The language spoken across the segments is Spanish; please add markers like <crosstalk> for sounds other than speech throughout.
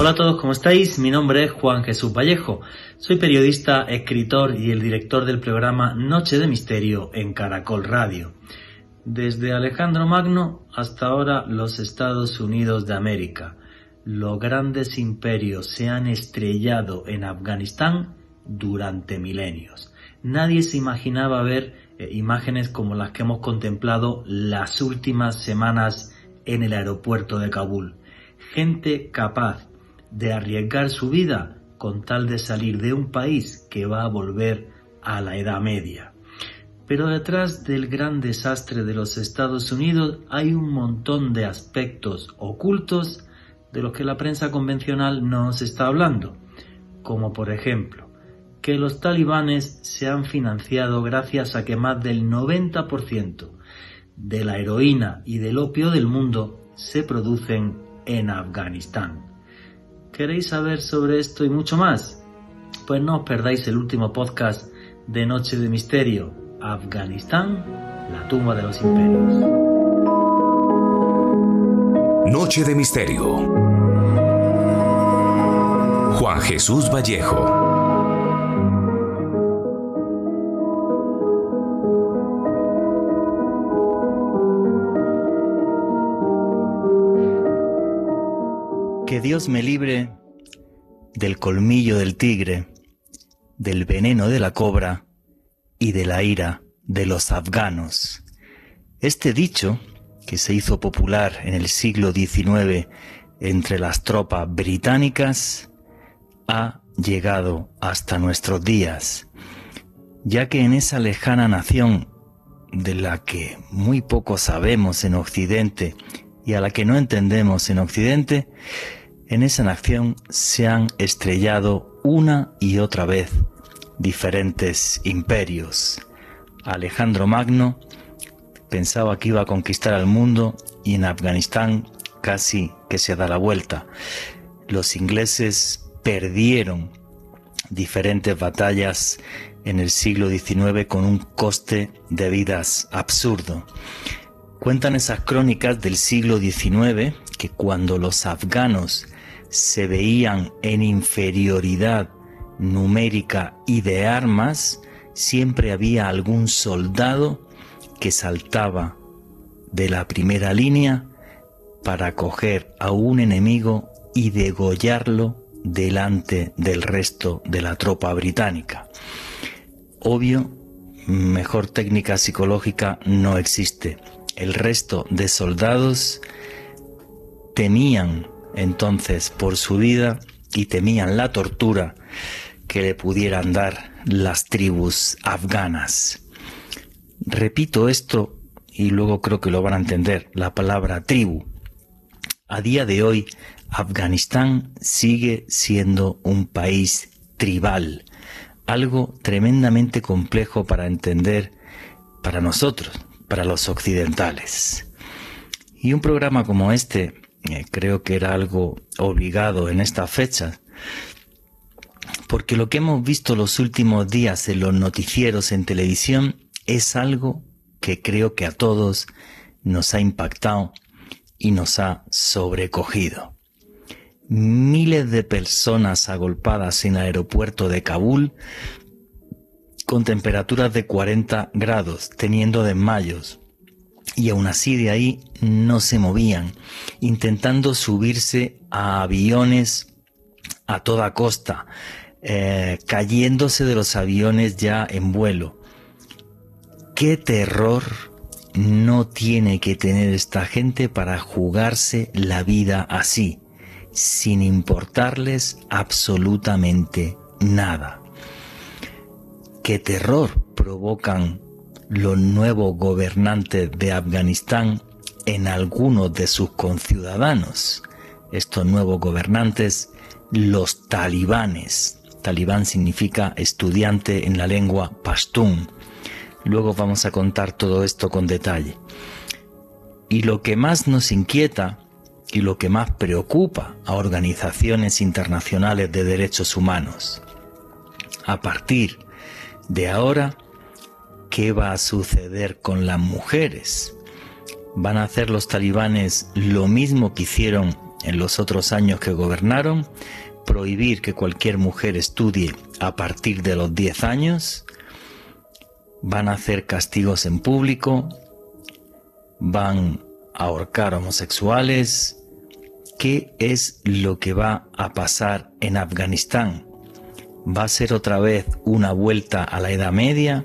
Hola a todos, ¿cómo estáis? Mi nombre es Juan Jesús Vallejo. Soy periodista, escritor y el director del programa Noche de Misterio en Caracol Radio. Desde Alejandro Magno hasta ahora los Estados Unidos de América. Los grandes imperios se han estrellado en Afganistán durante milenios. Nadie se imaginaba ver eh, imágenes como las que hemos contemplado las últimas semanas en el aeropuerto de Kabul. Gente capaz de arriesgar su vida con tal de salir de un país que va a volver a la Edad Media. Pero detrás del gran desastre de los Estados Unidos hay un montón de aspectos ocultos de los que la prensa convencional no se está hablando, como por ejemplo que los talibanes se han financiado gracias a que más del 90% de la heroína y del opio del mundo se producen en Afganistán. ¿Queréis saber sobre esto y mucho más? Pues no os perdáis el último podcast de Noche de Misterio, Afganistán, la tumba de los imperios. Noche de Misterio. Juan Jesús Vallejo. Que Dios me libre del colmillo del tigre, del veneno de la cobra y de la ira de los afganos. Este dicho, que se hizo popular en el siglo XIX entre las tropas británicas, ha llegado hasta nuestros días, ya que en esa lejana nación de la que muy poco sabemos en Occidente y a la que no entendemos en Occidente, en esa nación se han estrellado una y otra vez diferentes imperios. Alejandro Magno pensaba que iba a conquistar al mundo y en Afganistán casi que se da la vuelta. Los ingleses perdieron diferentes batallas en el siglo XIX con un coste de vidas absurdo. Cuentan esas crónicas del siglo XIX que cuando los afganos se veían en inferioridad numérica y de armas, siempre había algún soldado que saltaba de la primera línea para coger a un enemigo y degollarlo delante del resto de la tropa británica. Obvio, mejor técnica psicológica no existe. El resto de soldados temían entonces por su vida y temían la tortura que le pudieran dar las tribus afganas. Repito esto y luego creo que lo van a entender, la palabra tribu. A día de hoy, Afganistán sigue siendo un país tribal, algo tremendamente complejo para entender para nosotros, para los occidentales. Y un programa como este eh, creo que era algo obligado en esta fecha, porque lo que hemos visto los últimos días en los noticieros en televisión es algo que creo que a todos nos ha impactado y nos ha sobrecogido. Miles de personas agolpadas en el aeropuerto de Kabul con temperaturas de 40 grados, teniendo desmayos, y aún así de ahí no se movían, intentando subirse a aviones a toda costa, eh, cayéndose de los aviones ya en vuelo. ¿Qué terror no tiene que tener esta gente para jugarse la vida así, sin importarles absolutamente nada? ¿Qué terror provocan los nuevos gobernantes de Afganistán en algunos de sus conciudadanos. Estos nuevos gobernantes, los talibanes. Talibán significa estudiante en la lengua pastún. Luego vamos a contar todo esto con detalle. Y lo que más nos inquieta y lo que más preocupa a organizaciones internacionales de derechos humanos. A partir de ahora, ¿qué va a suceder con las mujeres? ¿Van a hacer los talibanes lo mismo que hicieron en los otros años que gobernaron, prohibir que cualquier mujer estudie a partir de los 10 años, van a hacer castigos en público, van a ahorcar homosexuales. ¿Qué es lo que va a pasar en Afganistán? ¿Va a ser otra vez una vuelta a la Edad Media?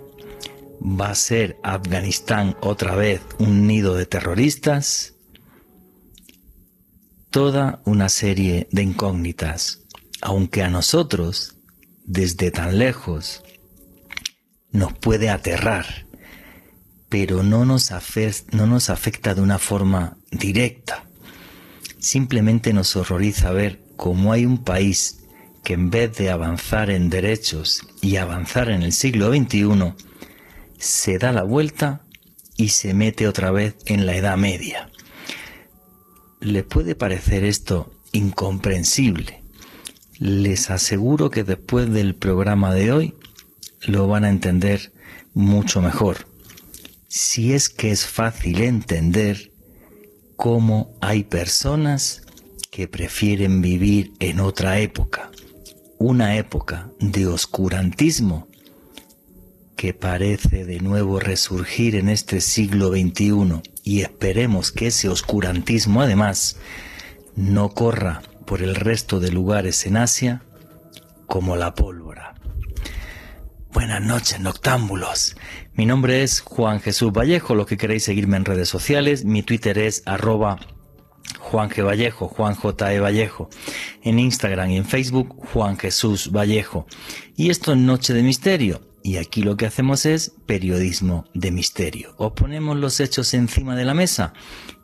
¿Va a ser Afganistán otra vez un nido de terroristas? Toda una serie de incógnitas, aunque a nosotros, desde tan lejos, nos puede aterrar, pero no nos, no nos afecta de una forma directa. Simplemente nos horroriza ver cómo hay un país que en vez de avanzar en derechos y avanzar en el siglo XXI, se da la vuelta y se mete otra vez en la Edad Media. ¿Le puede parecer esto incomprensible? Les aseguro que después del programa de hoy lo van a entender mucho mejor. Si es que es fácil entender cómo hay personas que prefieren vivir en otra época, una época de oscurantismo que parece de nuevo resurgir en este siglo XXI y esperemos que ese oscurantismo además no corra por el resto de lugares en Asia como la pólvora. Buenas noches, noctámbulos. Mi nombre es Juan Jesús Vallejo. Los que queréis seguirme en redes sociales, mi Twitter es arroba Juan. Vallejo, Juan J. E. Vallejo. En Instagram y en Facebook, Juan Jesús Vallejo. Y esto es Noche de Misterio. Y aquí lo que hacemos es periodismo de misterio. Os ponemos los hechos encima de la mesa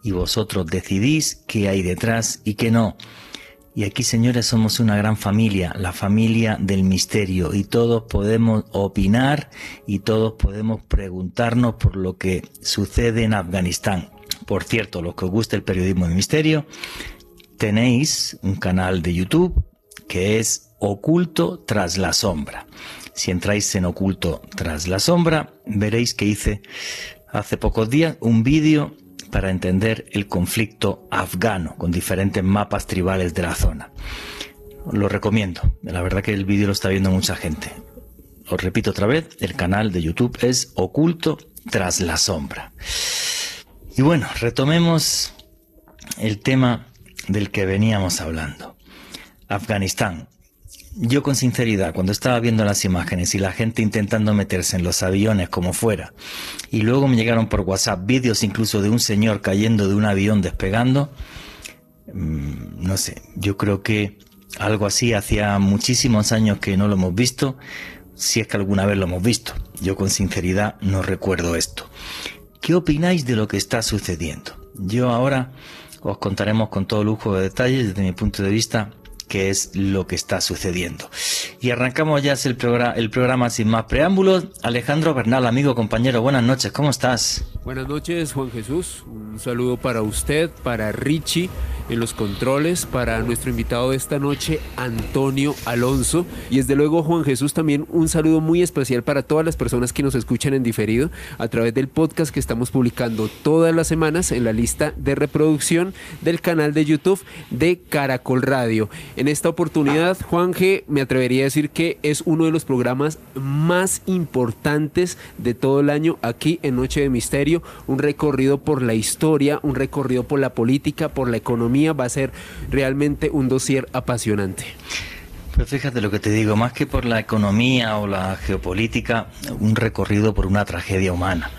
y vosotros decidís qué hay detrás y qué no. Y aquí, señores, somos una gran familia, la familia del misterio, y todos podemos opinar y todos podemos preguntarnos por lo que sucede en Afganistán. Por cierto, los que os guste el periodismo de misterio, tenéis un canal de YouTube que es Oculto tras la sombra. Si entráis en Oculto tras la sombra, veréis que hice hace pocos días un vídeo para entender el conflicto afgano con diferentes mapas tribales de la zona. Lo recomiendo. La verdad que el vídeo lo está viendo mucha gente. Os repito otra vez, el canal de YouTube es Oculto tras la sombra. Y bueno, retomemos el tema del que veníamos hablando. Afganistán, yo con sinceridad, cuando estaba viendo las imágenes y la gente intentando meterse en los aviones como fuera, y luego me llegaron por WhatsApp vídeos incluso de un señor cayendo de un avión despegando, mm, no sé, yo creo que algo así hacía muchísimos años que no lo hemos visto, si es que alguna vez lo hemos visto. Yo con sinceridad no recuerdo esto. ¿Qué opináis de lo que está sucediendo? Yo ahora os contaremos con todo lujo de detalles desde mi punto de vista qué es lo que está sucediendo. Y arrancamos ya el, programa, el programa sin más preámbulos. Alejandro Bernal, amigo, compañero, buenas noches, ¿cómo estás? Buenas noches, Juan Jesús. Un saludo para usted, para Richie en los controles, para nuestro invitado de esta noche, Antonio Alonso. Y desde luego, Juan Jesús, también un saludo muy especial para todas las personas que nos escuchan en diferido a través del podcast que estamos publicando todas las semanas en la lista de reproducción del canal de YouTube de Caracol Radio. En esta oportunidad, Juan G, me atrevería a decir que es uno de los programas más importantes de todo el año aquí en Noche de Misterio. Un recorrido por la historia, un recorrido por la política, por la economía va a ser realmente un dossier apasionante. Pues fíjate lo que te digo, más que por la economía o la geopolítica, un recorrido por una tragedia humana.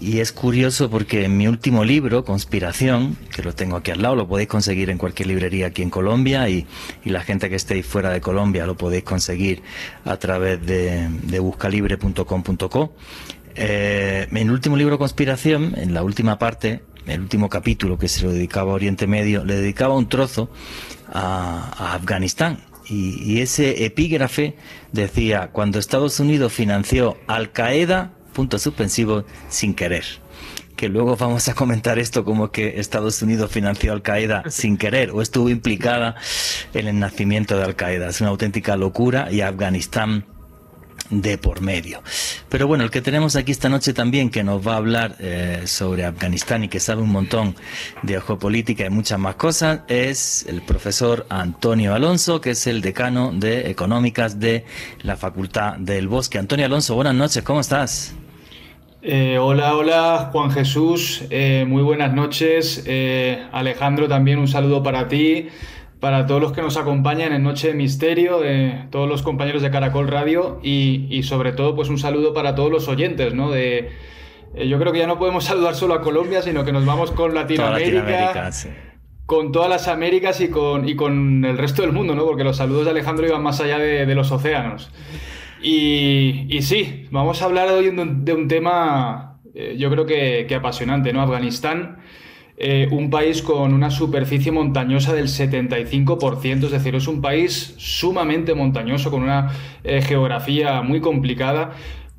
Y es curioso porque en mi último libro, Conspiración, que lo tengo aquí al lado, lo podéis conseguir en cualquier librería aquí en Colombia y, la gente que estéis fuera de Colombia lo podéis conseguir a través de, de buscalibre.com.co. Eh, en el último libro, Conspiración, en la última parte, el último capítulo que se lo dedicaba a Oriente Medio, le dedicaba un trozo a, Afganistán. Y, ese epígrafe decía, cuando Estados Unidos financió Al Qaeda, punto suspensivo, sin querer. Que luego vamos a comentar esto como que Estados Unidos financió Al Qaeda <laughs> sin querer o estuvo implicada en el nacimiento de Al Qaeda. Es una auténtica locura y Afganistán de por medio. Pero bueno, el que tenemos aquí esta noche también, que nos va a hablar eh, sobre Afganistán y que sabe un montón de geopolítica y muchas más cosas, es el profesor Antonio Alonso, que es el decano de Económicas de la Facultad del Bosque. Antonio Alonso, buenas noches, ¿cómo estás? Eh, hola, hola, Juan Jesús, eh, muy buenas noches. Alejandro, también un saludo para ti para todos los que nos acompañan en Noche de Misterio, todos los compañeros de Caracol Radio y, sobre todo pues un saludo para todos los oyentes, ¿no? De, eh, yo creo que ya no podemos <laughs> saludar solo a Colombia, sino que nos vamos con Latinoamérica, con todas las Américas y con, y con el resto del mundo, ¿no? Porque los saludos de Alejandro iban más allá de, los océanos. Y, y, sí, vamos a hablar hoy de un, tema, eh, yo creo que, que apasionante, ¿no? Afganistán. Eh, un país con una superficie montañosa del 75%, es decir, es un país sumamente montañoso, con una eh, geografía muy complicada,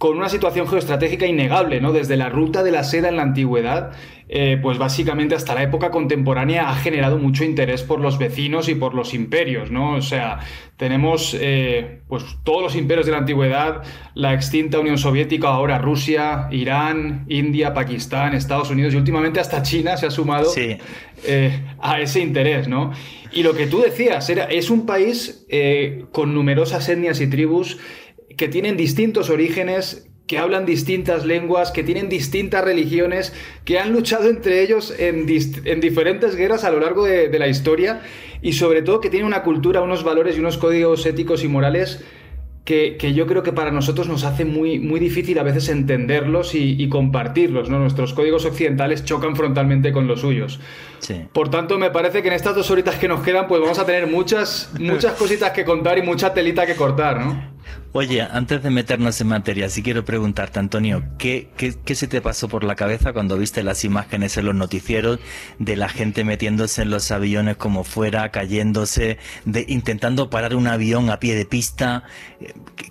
con una situación geoestratégica innegable, ¿no? Desde la ruta de la seda en la antigüedad eh, pues básicamente hasta la época contemporánea ha generado mucho interés por los vecinos y por los imperios, ¿no? O sea, tenemos eh, pues todos los imperios de la antigüedad, la extinta Unión Soviética, ahora Rusia, Irán, India, Pakistán, Estados Unidos y últimamente hasta China se ha sumado eh, a ese interés, ¿no? Y lo que tú decías, era, es un país con numerosas etnias y tribus que tienen distintos orígenes, que hablan distintas lenguas, que tienen distintas religiones, que han luchado entre ellos en, diferentes guerras a lo largo de, de, la historia y sobre todo que tienen una cultura, unos valores y unos códigos éticos y morales que, yo creo que para nosotros nos hace muy, muy difícil a veces entenderlos y, compartirlos. ¿no? Nuestros códigos occidentales chocan frontalmente con los suyos. Por tanto, me parece que en estas dos horitas que nos quedan, pues vamos a tener muchas, muchas <laughs> cositas que contar y mucha telita que cortar, ¿no? Oye, antes de meternos en materia, sí quiero preguntarte, Antonio, ¿qué, ¿qué, se te pasó por la cabeza cuando viste las imágenes en los noticieros de la gente metiéndose en los aviones como fuera, cayéndose, de, intentando parar un avión a pie de pista?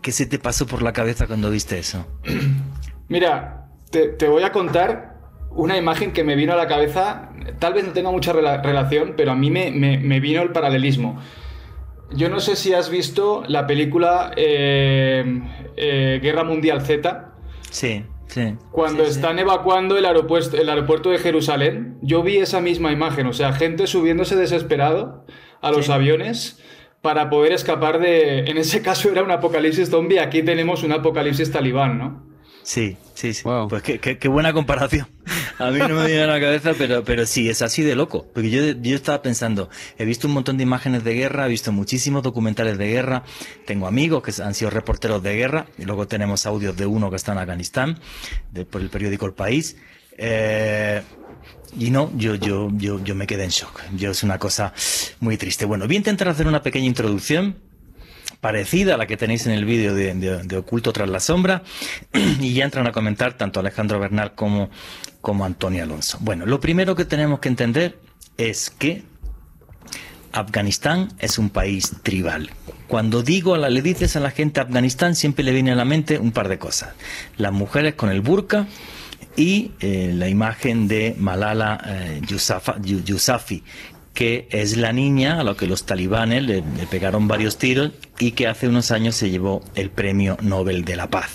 ¿Qué, se te pasó por la cabeza cuando viste eso? <clears throat> Mira, te, voy a contar una imagen que me vino a la cabeza, tal vez no tenga mucha relación, pero a mí me, me vino el paralelismo. Yo no sé si has visto la película eh, eh, Guerra Mundial Z. Sí, sí. Cuando están evacuando el aeropuerto, el aeropuerto de Jerusalén, yo vi esa misma imagen, o sea, gente subiéndose desesperado a los aviones para poder escapar de... En ese caso era un apocalipsis zombie, aquí tenemos un apocalipsis talibán, ¿no? Sí, sí, sí. Pues qué, qué, buena comparación. A mí no me viene a la cabeza, pero, pero sí, es así de loco. Porque yo, yo estaba pensando, he visto un montón de imágenes de guerra, he visto muchísimos documentales de guerra, tengo amigos que han sido reporteros de guerra, y luego tenemos audios de uno que está en Afganistán, por el periódico El País. Eh, y no, yo, yo, yo, yo me quedé en shock. Yo es una cosa muy triste. Bueno, voy a intentar hacer una pequeña introducción parecida a la que tenéis en el vídeo de, Oculto tras la sombra, <clears throat> y ya entran a comentar tanto Alejandro Bernal como, como Antonio Alonso. Bueno, lo primero que tenemos que entender es que Afganistán es un país tribal. Cuando digo, la, le dices a la gente Afganistán, siempre le viene a la mente un par de cosas. Las mujeres con el burka y eh, la imagen de Malala eh, que es la niña a la que los talibanes le, pegaron varios tiros y que hace unos años se llevó el Premio Nobel de la Paz.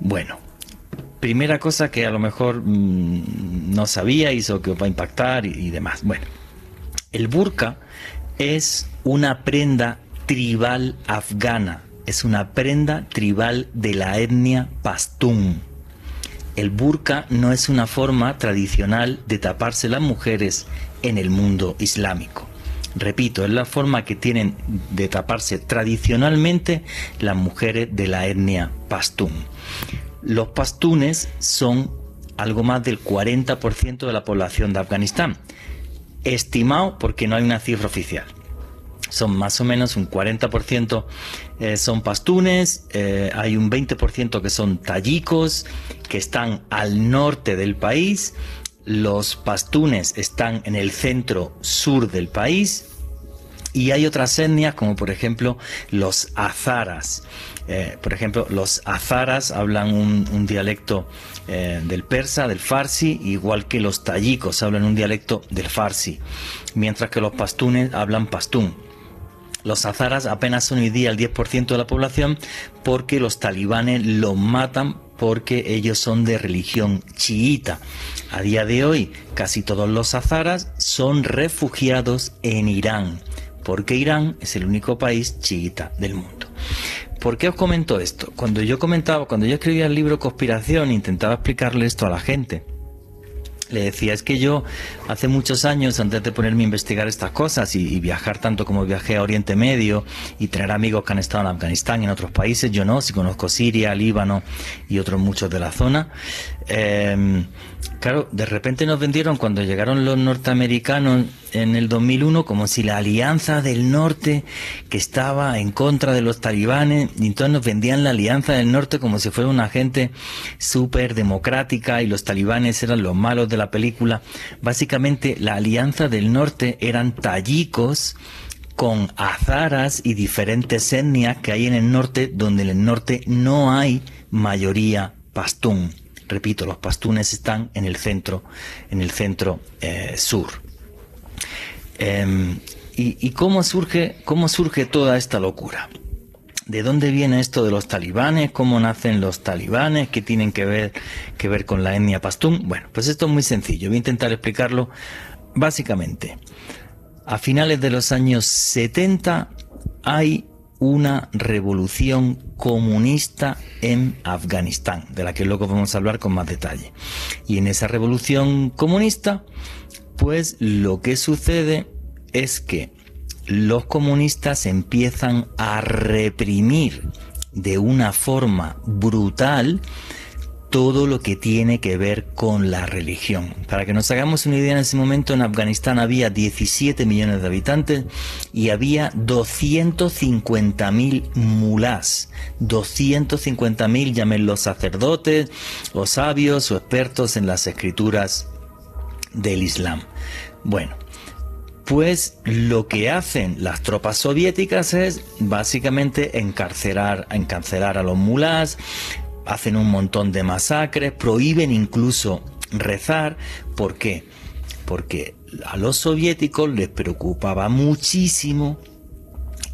Bueno, primera cosa que a lo mejor mm, no sabía o que va a impactar y, y demás. Bueno, el burka es una prenda tribal afgana, es una prenda tribal de la etnia pastún. El burka no es una forma tradicional de taparse las mujeres en el mundo islámico. Repito, es la forma que tienen de taparse tradicionalmente las mujeres de la etnia pastún. Los pastunes son algo más del 40% de la población de Afganistán, estimado porque no hay una cifra oficial. Son más o menos un 40% eh, son pastunes, eh, hay un 20% que son tayikos, que están al norte del país, los pastunes están en el centro sur del país y hay otras etnias como por ejemplo los azaras. Eh, por ejemplo, los azaras hablan un, dialecto eh, del persa, del farsi, igual que los tayikos hablan un dialecto del farsi, mientras que los pastunes hablan pastún. Los azaras apenas son hoy día el 10% de la población porque los talibanes los matan porque ellos son de religión chiita. A día de hoy, casi todos los azaras son refugiados en Irán, porque Irán es el único país chiita del mundo. ¿Por qué os comento esto? Cuando yo comentaba, cuando yo escribía el libro Conspiración, intentaba explicarle esto a la gente le decía, es que yo hace muchos años, antes de ponerme a investigar estas cosas y, viajar tanto como viajé a Oriente Medio y tener amigos que han estado en Afganistán y en otros países, yo no, si conozco Siria, Líbano y otros muchos de la zona, eh, Claro, de repente nos vendieron cuando llegaron los norteamericanos en el 2001 como si la alianza del norte que estaba en contra de los talibanes, y entonces nos vendían la alianza del norte como si fuera una gente súper democrática y los talibanes eran los malos de la película. Básicamente la alianza del norte eran tallicos con azaras y diferentes etnias que hay en el norte donde en el norte no hay mayoría pastún. Repito, los pastunes están en el centro, en el centro eh, sur. Em, y, cómo surge, cómo surge toda esta locura? ¿De dónde viene esto de los talibanes? ¿Cómo nacen los talibanes? ¿Qué tienen que ver, que ver con la etnia pastún? Bueno, pues esto es muy sencillo. Voy a intentar explicarlo básicamente. A finales de los años 70 hay una revolución comunista en Afganistán, de la que luego vamos a hablar con más detalle. Y en esa revolución comunista, pues lo que sucede es que los comunistas empiezan a reprimir de una forma brutal todo lo que tiene que ver con la religión. Para que nos hagamos una idea, en ese momento en Afganistán había 17 millones de habitantes y había 250.000 mulás. 250.000 llamen sacerdotes, o sabios o expertos en las escrituras del Islam. Bueno, pues lo que hacen las tropas soviéticas es básicamente encarcelar, encarcelar a los mulás, hacen un montón de masacres, prohíben incluso rezar. ¿Por qué? Porque a los soviéticos les preocupaba muchísimo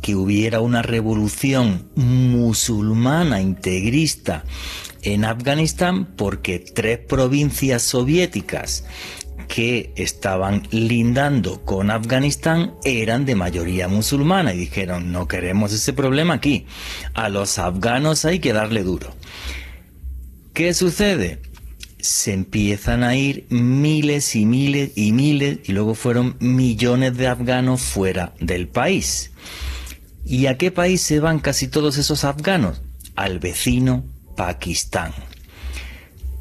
que hubiera una revolución musulmana integrista en Afganistán porque tres provincias soviéticas que estaban lindando con Afganistán eran de mayoría musulmana y dijeron no queremos ese problema aquí, a los afganos hay que darle duro. ¿Qué sucede? Se empiezan a ir miles y miles y miles y luego fueron millones de afganos fuera del país. ¿Y a qué país se van casi todos esos afganos? Al vecino Pakistán.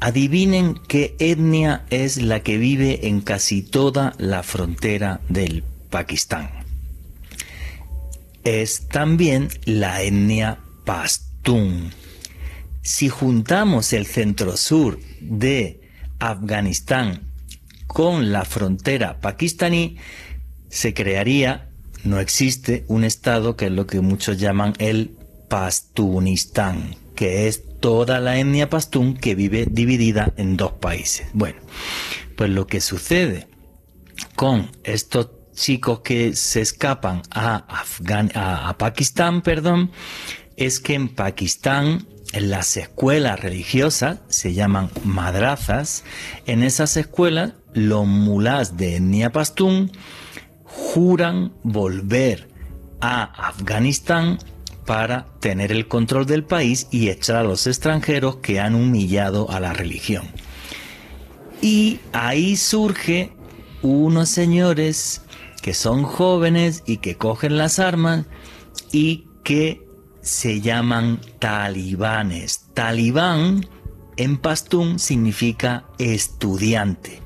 Adivinen qué etnia es la que vive en casi toda la frontera del Pakistán. Es también la etnia pastún. Si juntamos el centro-sur de Afganistán con la frontera pakistaní, se crearía, no existe, un estado que es lo que muchos llaman el Pastunistán, que es toda la etnia pastún que vive dividida en dos países. Bueno, pues lo que sucede con estos chicos que se escapan a, a Pakistán, perdón, es que en Pakistán en las escuelas religiosas, se llaman madrazas, en esas escuelas los mulás de etnia pastún juran volver a Afganistán para tener el control del país y echar a los extranjeros que han humillado a la religión. Y ahí surge unos señores que son jóvenes y que cogen las armas y que se llaman talibanes. Talibán en pastún significa estudiante.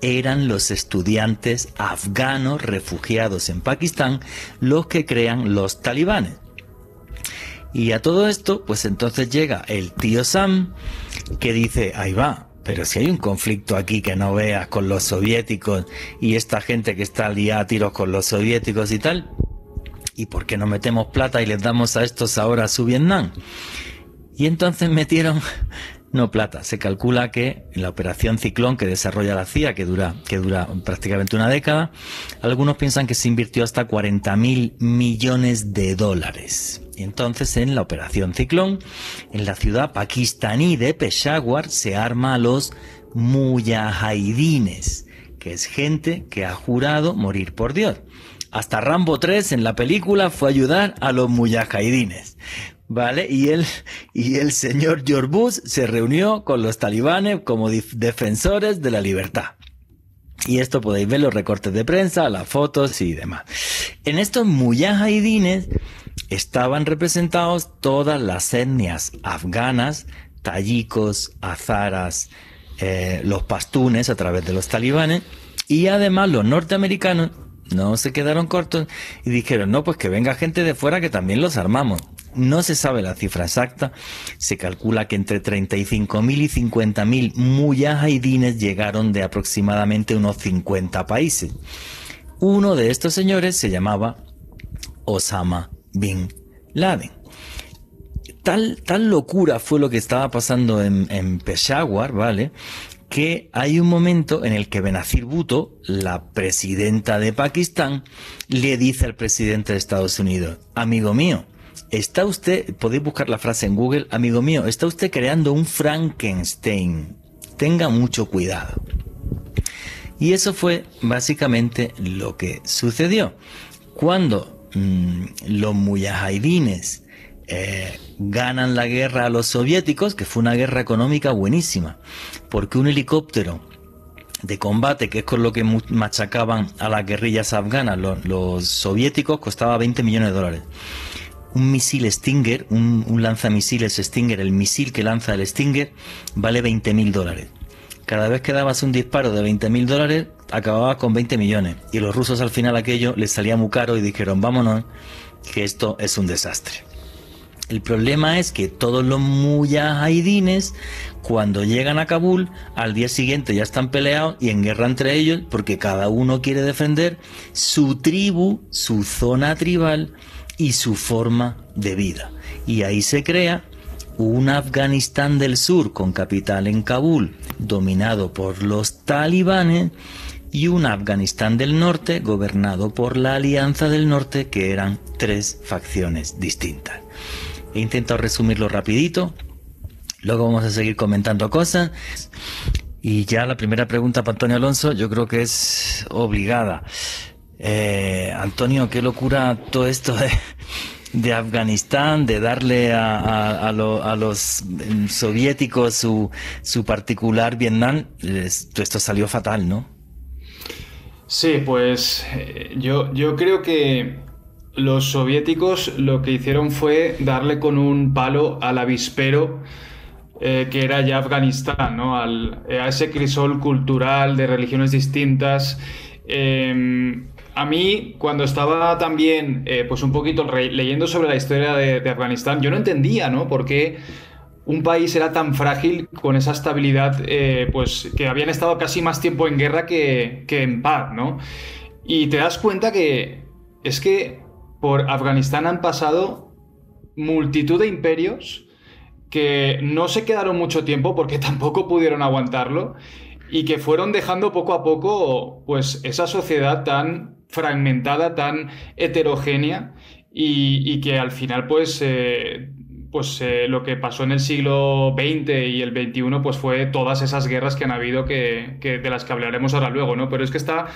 Eran los estudiantes afganos refugiados en Pakistán los que crean los talibanes. Y a todo esto, pues entonces llega el tío Sam que dice, ahí va, pero si hay un conflicto aquí que no veas con los soviéticos y esta gente que está liada a tiros con los soviéticos y tal, ¿y por qué no metemos plata y les damos a estos ahora su Vietnam? Y entonces metieron <laughs> No plata. Se calcula que en la operación Ciclón que desarrolla la CIA, que dura, que dura prácticamente una década, algunos piensan que se invirtió hasta 40 mil millones de dólares. Y entonces en la operación Ciclón, en la ciudad pakistaní de Peshawar, se arma a los mujahidines, que es gente que ha jurado morir por Dios. Hasta Rambo 3 en la película fue ayudar a los mujahidines. ¿Vale? Y el, y el señor George Bush se reunió con los talibanes como defensores de la libertad. Y esto podéis ver los recortes de prensa, las fotos y demás. En estos mujahidines estaban representados todas las etnias afganas, tayikos, azaras, eh, los pastunes a través de los talibanes y además los norteamericanos no se quedaron cortos y dijeron, no, pues que venga gente de fuera que también los armamos. No se sabe la cifra exacta, se calcula que entre 35.000 y 50.000 mujahidines llegaron de aproximadamente unos 50 países. Uno de estos señores se llamaba Osama Bin Laden. Tal, tal locura fue lo que estaba pasando en, en Peshawar, ¿vale? Que hay un momento en el que Benazir Bhutto, la presidenta de Pakistán, le dice al presidente de Estados Unidos, amigo mío, está usted, podéis buscar la frase en Google, amigo mío, está usted creando un Frankenstein. Tenga mucho cuidado. Y eso fue básicamente lo que sucedió. Cuando mmm, los mujahidines eh, ganan la guerra a los soviéticos, que fue una guerra económica buenísima, porque un helicóptero de combate, que es con lo que machacaban a las guerrillas afganas los, soviéticos, costaba 20 millones de dólares. Un misil Stinger, un, un lanzamisiles Stinger, el misil que lanza el Stinger, vale 20 mil dólares. Cada vez que dabas un disparo de 20 mil dólares, acababas con 20 millones. Y los rusos al final aquello les salía muy caro y dijeron, vámonos, que esto es un desastre. El problema es que todos los mujahidines, cuando llegan a Kabul, al día siguiente ya están peleados y en guerra entre ellos, porque cada uno quiere defender su tribu, su zona tribal y su forma de vida. Y ahí se crea un Afganistán del sur con capital en Kabul, dominado por los talibanes, y un Afganistán del norte gobernado por la Alianza del Norte, que eran tres facciones distintas. He intentado resumirlo rapidito. Luego vamos a seguir comentando cosas. Y ya la primera pregunta para Antonio Alonso yo creo que es obligada. Eh, Antonio, qué locura todo esto de, Afganistán, de darle a, los soviéticos su, su particular Vietnam. Esto salió fatal, ¿no? Sí, pues eh, yo, yo creo que los soviéticos lo que hicieron fue darle con un palo al avispero eh, que era ya Afganistán, ¿no? Eh, a ese crisol cultural de religiones distintas. Em, a mí, cuando estaba también, eh, pues un poquito leyendo sobre la historia de, Afganistán, yo no entendía, ¿no? Por qué un país era tan frágil con esa estabilidad, pues que habían estado casi más tiempo en guerra que, que en paz, ¿no? Y te das cuenta que es que por Afganistán han pasado multitud de imperios que no se quedaron mucho tiempo porque <laughs> tampoco pudieron aguantarlo y que fueron dejando poco a poco pues esa sociedad tan fragmentada, tan heterogénea y, que al final pues, eh, pues eh, lo que pasó en el siglo XX y el XXI pues fue todas esas guerras que han habido que, que, de las que hablaremos ahora luego, ¿no? Pero es que está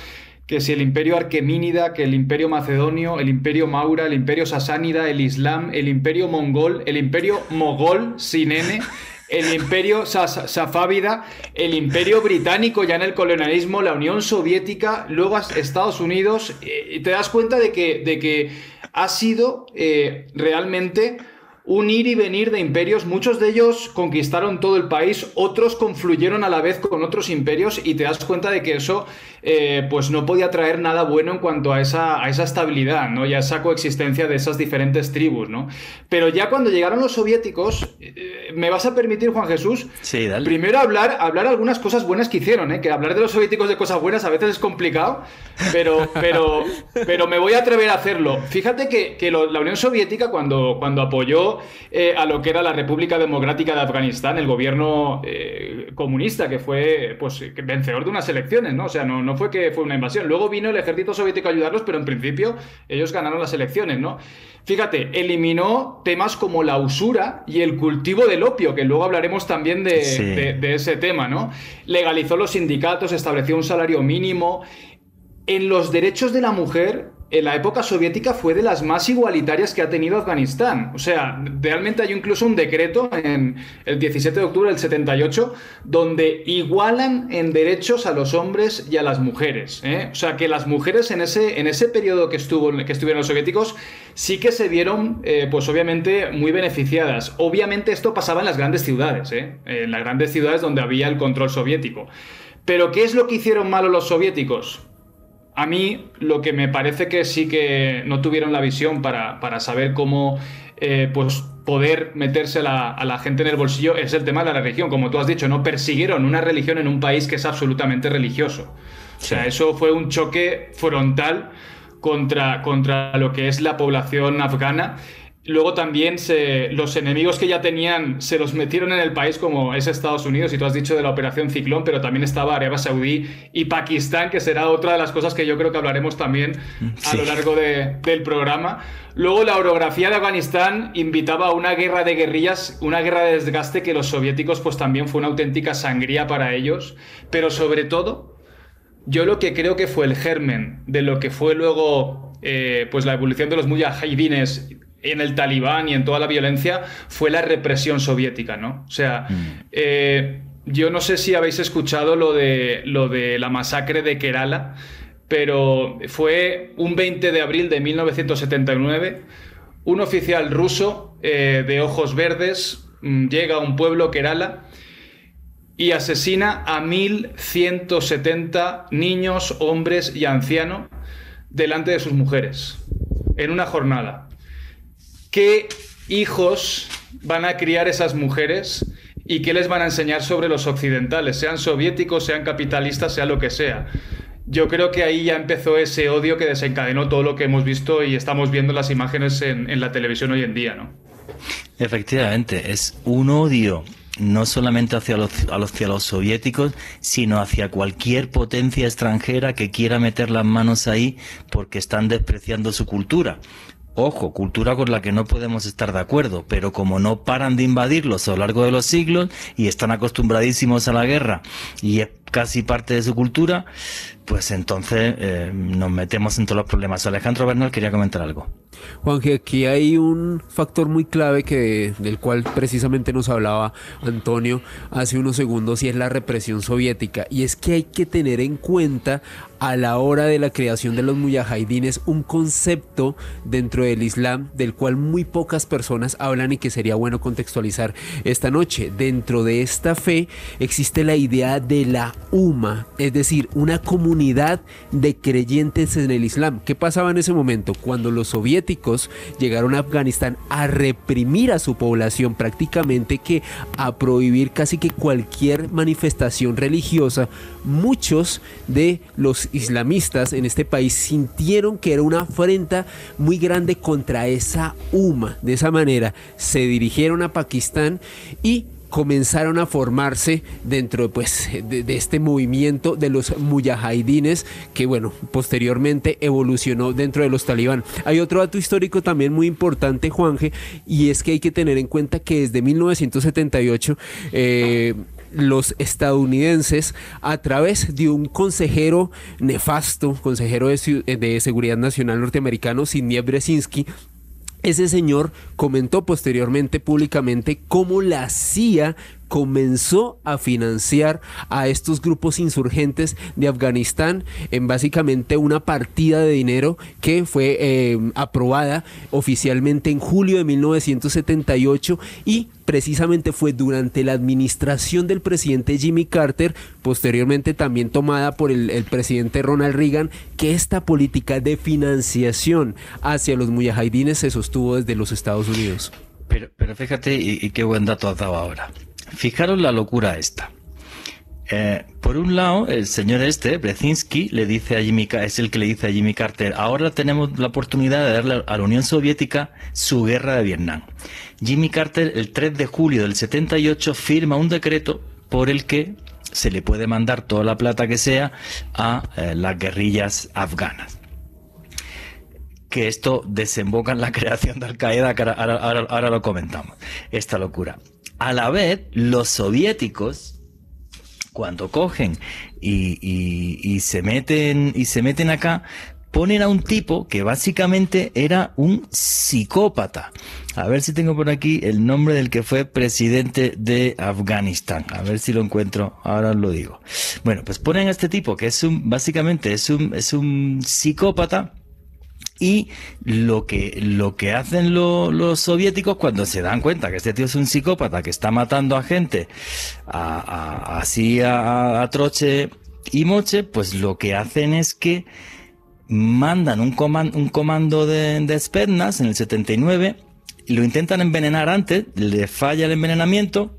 que si el imperio arquemínida, que el imperio macedonio, el imperio maura, el imperio sasánida, el islam, el imperio mongol, el imperio mogol sin N, el imperio safávida, el imperio británico ya en el colonialismo, la Unión Soviética, luego Estados Unidos, eh, y te das cuenta de que, de que ha sido eh, realmente un ir y venir de imperios, muchos de ellos conquistaron todo el país, otros confluyeron a la vez con otros imperios y te das cuenta de que eso eh, pues no podía traer nada bueno en cuanto a esa, a esa estabilidad, ¿no? Y a esa coexistencia de esas diferentes tribus, ¿no? Pero ya cuando llegaron los soviéticos, eh, ¿me vas a permitir, Juan Jesús? Sí, dale. Primero hablar, hablar algunas cosas buenas que hicieron, ¿eh? Que hablar de los soviéticos de cosas buenas a veces es complicado, pero, pero, pero me voy a atrever a hacerlo. Fíjate que, la Unión Soviética cuando, cuando apoyó enfrentó eh, a lo que era la República Democrática de Afganistán, el gobierno eh, comunista, que fue pues, vencedor de unas elecciones, ¿no? O sea, no, no fue que fue una invasión. Luego vino el ejército soviético a ayudarlos, pero en principio ellos ganaron las elecciones, ¿no? Fíjate, eliminó temas como la usura y el cultivo del opio, que luego hablaremos también de, de ese tema, ¿no? Legalizó los sindicatos, estableció un salario mínimo. En los derechos de la mujer, en la época soviética fue de las más igualitarias que ha tenido Afganistán. O sea, realmente hay incluso un decreto en el 17 de octubre del 78 donde igualan en derechos a los hombres y a las mujeres. ¿eh? O sea, que las mujeres en ese, en ese periodo que, estuvo, que estuvieron los soviéticos sí que se vieron, eh, pues obviamente, muy beneficiadas. Obviamente esto pasaba en las grandes ciudades, ¿eh? en las grandes ciudades donde había el control soviético. Pero ¿qué es lo que hicieron malo los soviéticos? A mí lo que me parece que sí que no tuvieron la visión para, saber cómo eh, pues poder meterse a la, gente en el bolsillo es el tema de la religión. Como tú has dicho, no persiguieron una religión en un país que es absolutamente religioso. O sea, eso fue un choque frontal contra, contra lo que es la población afgana Luego también se, los enemigos que ya tenían se los metieron en el país como es Estados Unidos y tú has dicho de la operación Ciclón, pero también estaba Arabia Saudí y Pakistán, que será otra de las cosas que yo creo que hablaremos también a lo largo del programa. Luego la orografía de Afganistán invitaba a una guerra de guerrillas, una guerra de desgaste que los soviéticos pues también fue una auténtica sangría para ellos, pero sobre todo yo lo que creo que fue el germen de lo que fue luego eh, pues la evolución de los mujahidines en el talibán y en toda la violencia fue la represión soviética, ¿no? O sea, mm. eh, yo no sé si habéis escuchado lo de, lo de la masacre de Kerala, pero fue un 20 de abril de 1979, un oficial ruso eh, de ojos verdes mm, llega a un pueblo, Kerala, y asesina a 1.170 niños, hombres y ancianos delante de sus mujeres, en una jornada. ¿Qué hijos van a criar esas mujeres y qué les van a enseñar sobre los occidentales, sean soviéticos, sean capitalistas, sea lo que sea? Yo creo que ahí ya empezó ese odio que desencadenó todo lo que hemos visto y estamos viendo las imágenes en, la televisión hoy en día, ¿no? Efectivamente, es un odio no solamente hacia los, hacia los soviéticos, sino hacia cualquier potencia extranjera que quiera meter las manos ahí porque están despreciando su cultura. Ojo, cultura con la que no podemos estar de acuerdo, pero como no paran de invadirlos a lo largo de los siglos y están acostumbradísimos a la guerra y casi parte de su cultura, pues entonces eh, nos metemos en todos los problemas. Alejandro Bernal quería comentar algo. Juanje, aquí hay un factor muy clave que, del cual precisamente nos hablaba Antonio hace unos segundos y es la represión soviética. Y es que hay que tener en cuenta a la hora de la creación de los mujahidines un concepto dentro del Islam del cual muy pocas personas hablan y que sería bueno contextualizar esta noche. Dentro de esta fe existe la idea de la UMA, es decir, una comunidad de creyentes en el Islam. ¿Qué pasaba en ese momento? Cuando los soviéticos llegaron a Afganistán a reprimir a su población prácticamente que a prohibir casi que cualquier manifestación religiosa, muchos de los islamistas en este país sintieron que era una afrenta muy grande contra esa UMA. De esa manera se dirigieron a Pakistán y comenzaron a formarse dentro pues, de, este movimiento de los mujahidines que bueno, posteriormente evolucionó dentro de los talibán. Hay otro dato histórico también muy importante, Juanje, y es que hay que tener en cuenta que desde 1978 eh, los estadounidenses a través de un consejero nefasto, consejero de, de Seguridad Nacional norteamericano, Sidney Brzezinski, ese señor comentó posteriormente públicamente cómo la CIA comenzó a financiar a estos grupos insurgentes de Afganistán en básicamente una partida de dinero que fue eh, aprobada oficialmente en julio de 1978 y precisamente fue durante la administración del presidente Jimmy Carter, posteriormente también tomada por el, presidente Ronald Reagan, que esta política de financiación hacia los mujahidines se sostuvo desde los Estados Unidos. Pero, pero fíjate, y, qué buen dato has dado ahora. Fijaros la locura esta. Eh, por un lado, el señor este, Brzezinski, le dice a Jimmy, es el que le dice a Jimmy Carter, ahora tenemos la oportunidad de darle a la Unión Soviética su guerra de Vietnam. Jimmy Carter, el 3 de julio del 78, firma un decreto por el que se le puede mandar toda la plata que sea a eh, las guerrillas afganas que esto desemboca en la <laughs> creación de Al Qaeda, que ahora, lo comentamos, esta locura. A la vez, los soviéticos, cuando cogen y, se meten y se meten acá, ponen a un tipo que básicamente era un psicópata. A ver si tengo por aquí el nombre del que fue presidente de Afganistán. A ver si lo encuentro. Ahora lo digo. Bueno, pues ponen a este tipo que es un, básicamente es un, es un psicópata y lo que, lo que hacen los soviéticos cuando se dan cuenta que este tío es un psicópata que está matando a gente así a, troche y moche, pues lo que hacen es que mandan un, un comando de, de en el 79, lo intentan envenenar antes, le falla el envenenamiento,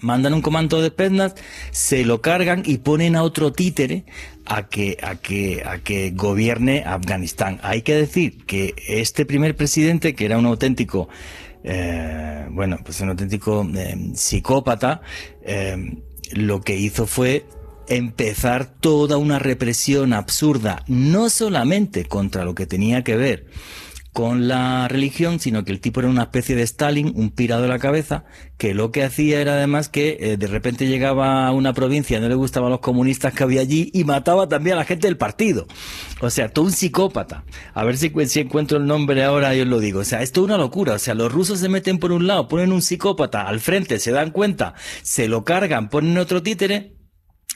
mandan un comando de Spetsnaz, se lo cargan y ponen a otro títere a que, a que, a que gobierne Afganistán. Hay que decir que este primer presidente, que era un auténtico, eh, bueno, pues un auténtico eh, psicópata, eh, lo que hizo fue empezar toda una represión absurda, no solamente contra lo que tenía que ver con la religión, sino que el tipo era una especie de Stalin, un pirado de la cabeza, que lo que hacía era además que eh, de repente llegaba a una provincia, no le gustaban los comunistas que había allí y mataba también a la gente del partido. O sea, todo un psicópata. A ver si, si encuentro el nombre ahora y os lo digo. O sea, esto es una locura. O sea, los rusos se meten por un lado, ponen un psicópata al frente, se dan cuenta, se lo cargan, ponen otro títere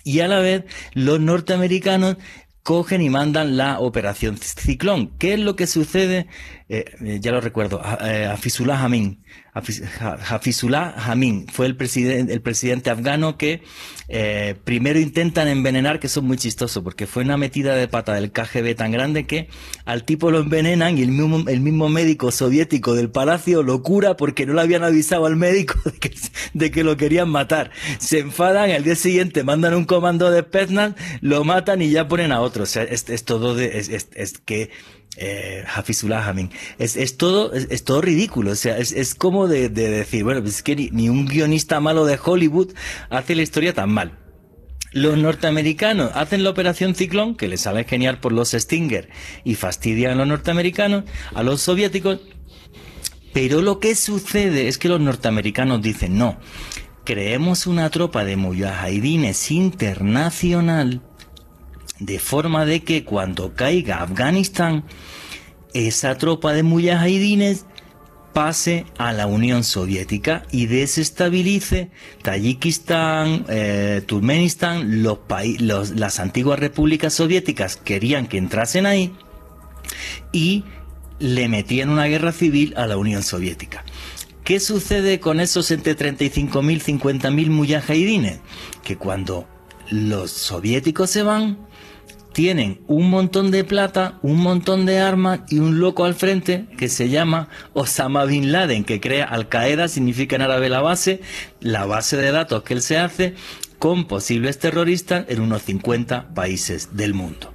y a la vez los norteamericanos cogen y mandan la operación Ciclón. ¿Qué es lo que sucede? Eh, eh, ya lo recuerdo, a, eh, a Fisullah Amin. Hafizullah Amin fue el, presidente el presidente afgano que eh, primero intentan envenenar, que son muy chistoso, porque fue una metida de pata del KGB tan grande que al tipo lo envenenan y el mismo, médico soviético del palacio lo cura porque no le habían avisado al médico de que, lo querían matar. Se enfadan, al día siguiente mandan un comando de Spetsnaz, lo matan y ya ponen a otro. O sea, es, todo es, es que eh, Hafizullah Amin. Es, es todo, es, todo ridículo. O sea, es, es como de, decir, bueno, pues es que ni, un guionista malo de Hollywood hace la historia tan mal. Los norteamericanos hacen la operación Ciclón, que les sale genial por los Stinger, y fastidian a los norteamericanos, a los soviéticos. Pero lo que sucede es que los norteamericanos dicen, no, creemos una tropa de mujahidines internacional de forma de que cuando caiga Afganistán, esa tropa de mujahidines pase a la Unión Soviética y desestabilice Tayikistán, eh, Turkmenistán, los, las antiguas repúblicas soviéticas querían que entrasen ahí y le metían una guerra civil a la Unión Soviética. ¿Qué sucede con esos entre 35.000 y 50.000 mujahidines? Que cuando los soviéticos se van, tienen un montón de plata, un montón de armas y un loco al frente que se llama Osama Bin Laden, que crea Al Qaeda, significa en árabe la base, la base de datos que él se hace con posibles terroristas en unos 50 países del mundo.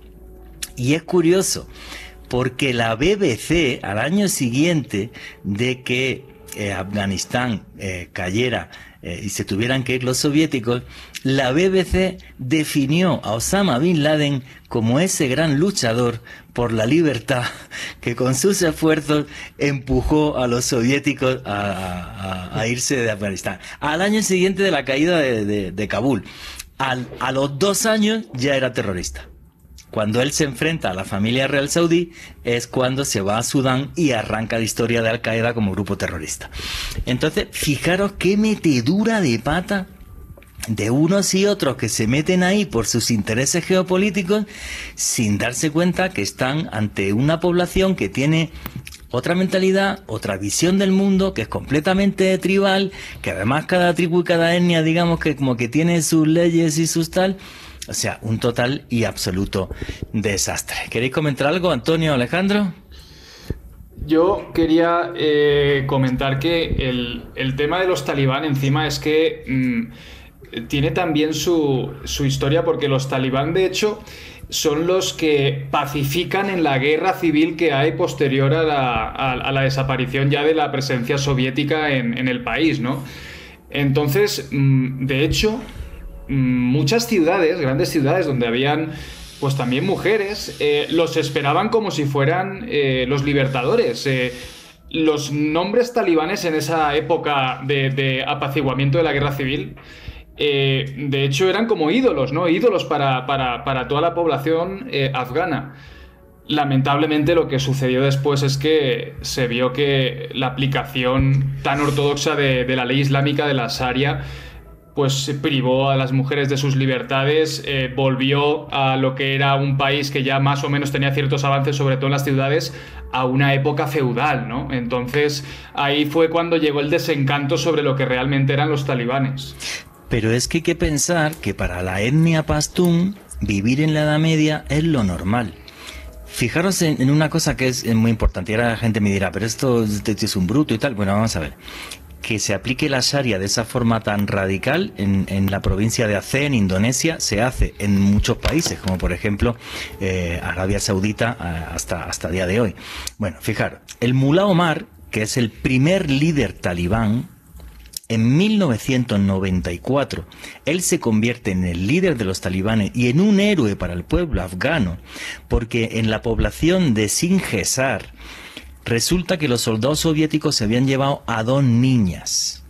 Y es curioso, porque la BBC al año siguiente de que eh, Afganistán eh, cayera eh, y se tuvieran que ir los soviéticos, la BBC definió a Osama Bin Laden como ese gran luchador por la libertad <laughs> que con sus esfuerzos empujó a los soviéticos a, irse de Afganistán. Al año siguiente de la caída de, Kabul, a los dos años ya era terrorista. Cuando él se enfrenta a la familia real saudí es cuando se va a Sudán y arranca la historia de Al Qaeda como grupo terrorista. Entonces, fijaros qué metedura de pata de unos y otros que se meten ahí por sus intereses geopolíticos sin darse cuenta que están ante una población que tiene otra mentalidad, otra visión del mundo, que es completamente tribal, que además cada tribu y cada etnia, digamos que como que tiene sus leyes y sus tal, o sea, un total y absoluto desastre. ¿Queréis comentar algo, Antonio, Alejandro? Yo quería eh, comentar que el, tema de los talibán encima es que mm, tiene también su, historia porque los talibán, de hecho, son los que pacifican en la guerra civil que hay posterior a la, desaparición ya de la presencia soviética en, el país, ¿no? Entonces, mm, de hecho, muchas ciudades, grandes ciudades donde habían pues también mujeres, eh, los esperaban como si fueran eh, los libertadores. Eh, los nombres talibanes en esa época de, apaciguamiento de la guerra civil, de hecho eran como ídolos, ¿no? Ídolos para, toda la población afgana. Lamentablemente lo que sucedió después es que se vio que la aplicación tan ortodoxa de, de la ley islámica de la Sharia pues privó a las mujeres de sus libertades, eh, volvió a lo que era un país que ya más o menos tenía ciertos avances, sobre todo en las ciudades, a una época feudal, ¿no? Entonces ahí fue cuando llegó el desencanto sobre lo que realmente eran los talibanes. Pero es que hay que pensar que para la etnia pastún vivir en la Edad Media es lo normal. Fijaros en, una cosa que es, muy importante. Y ahora la gente me dirá, pero esto, esto es un bruto y tal. Bueno, vamos a ver que se aplique la Sharia de esa forma tan radical en, la provincia de Aceh, en Indonesia, se hace en muchos países, como por ejemplo eh, Arabia Saudita hasta, hasta día de hoy. Bueno, fijaros, el Mullah Omar, que es el primer líder talibán, en 1994, él se convierte en el líder de los talibanes y en un héroe para el pueblo afgano, porque en la población de Singesar, Resulta que los soldados soviéticos se habían llevado a dos niñas.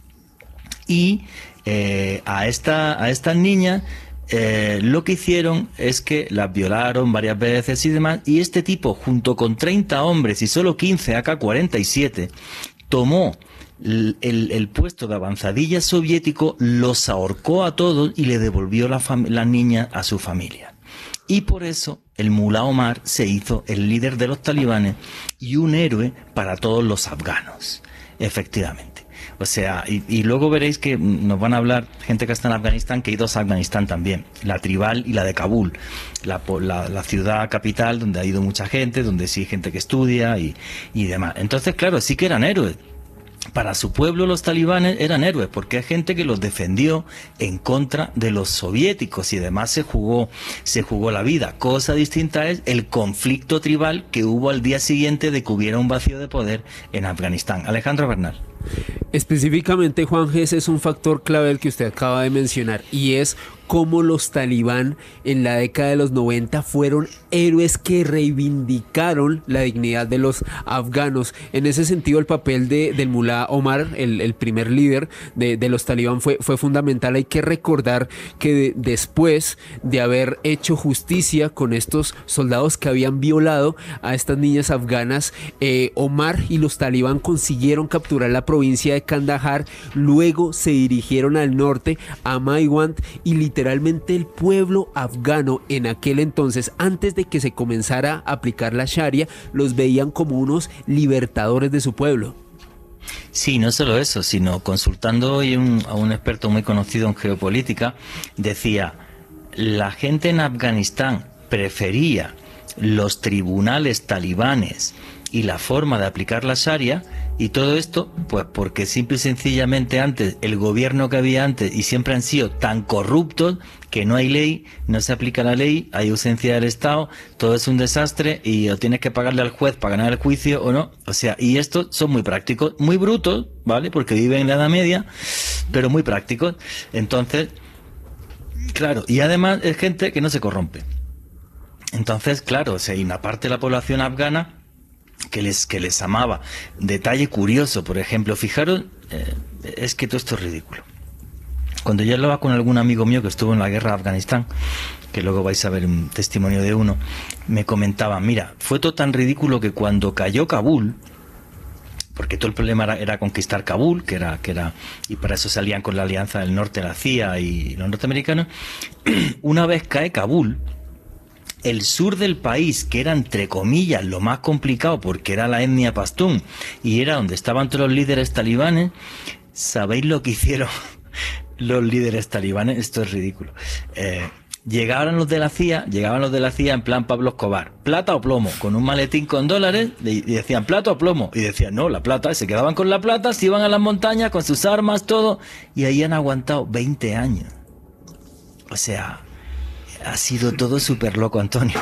Y eh, a, esta, a estas niñas eh, lo que hicieron es que las violaron varias veces y demás. Y este tipo, junto con 30 hombres y solo 15 AK-47, tomó el, puesto de avanzadilla soviético, los ahorcó a todos y le devolvió la, la niña a su familia. Y por eso el Mullah Omar se hizo el líder de los talibanes y un héroe para todos los afganos, efectivamente. O sea, y, luego veréis que nos van a hablar gente que está en Afganistán, que ha ido a Afganistán también, la tribal y la de Kabul, la, ciudad capital donde ha ido mucha gente, donde sí hay gente que estudia y, y demás. Entonces, claro, sí que eran héroes, para su pueblo los talibanes eran héroes, porque hay gente que los defendió en contra de los soviéticos y además se jugó, se jugó la vida. Cosa distinta es el conflicto tribal que hubo al día siguiente de que hubiera un vacío de poder en Afganistán. Alejandro Bernal. Específicamente, Juan G, es un factor clave el que usted acaba de mencionar y es cómo los talibán en la década de los 90 fueron héroes que reivindicaron la dignidad de los afganos. En ese sentido, el papel de, del Mullah Omar, el, primer líder de, los talibán, fue, fue fundamental. Hay que recordar que después de haber hecho justicia con estos soldados que habían violado a estas niñas afganas, eh, Omar y los talibán consiguieron capturar la provincia de Kandahar, luego se dirigieron al norte a Maiwand y literalmente el pueblo afgano en aquel entonces, antes de que se comenzara a aplicar la Sharia, los veían como unos libertadores de su pueblo. Sí, no solo eso, sino consultando hoy a un experto muy conocido en geopolítica, decía, la gente en Afganistán prefería los tribunales talibanes y la forma de aplicar la Sharia y todo esto, pues porque simple y sencillamente antes, el gobierno que había antes y siempre han sido tan corruptos que no hay ley, no se aplica la ley, hay ausencia del Estado, todo es un desastre y o tienes que pagarle al juez para ganar el juicio o no. O sea, y estos son muy prácticos, muy brutos, ¿vale? Porque viven en la Edad Media, pero muy prácticos. Entonces, claro, y además es gente que no se corrompe. Entonces, claro, si hay una parte de la población afgana que les, que les amaba. Detalle curioso, por ejemplo, fijaros, eh, es que todo esto es ridículo. Cuando yo hablaba con algún amigo mío que estuvo en la guerra de Afganistán, que luego vais a ver un testimonio de uno, me comentaba, mira, fue todo tan ridículo que cuando cayó Kabul, porque todo el problema era, era, conquistar Kabul, que era, que era, y para eso salían con la alianza del norte, la CIA y los norteamericanos, <clears throat> una vez cae Kabul, el sur del país, que era entre comillas lo más complicado porque era la etnia pastún y era donde estaban todos los líderes talibanes, ¿sabéis lo que <laughs> hicieron los líderes talibanes? Esto es ridículo. Eh, llegaban los de la CIA, llegaban los de la CIA en plan Pablo Escobar, plata o plomo, con un maletín con dólares, y decían plata o plomo, y decían no, la plata, se quedaban con la plata, se iban a las montañas con sus armas, todo, y ahí han aguantado 20 años. O sea, ha sido todo súper loco, Antonio.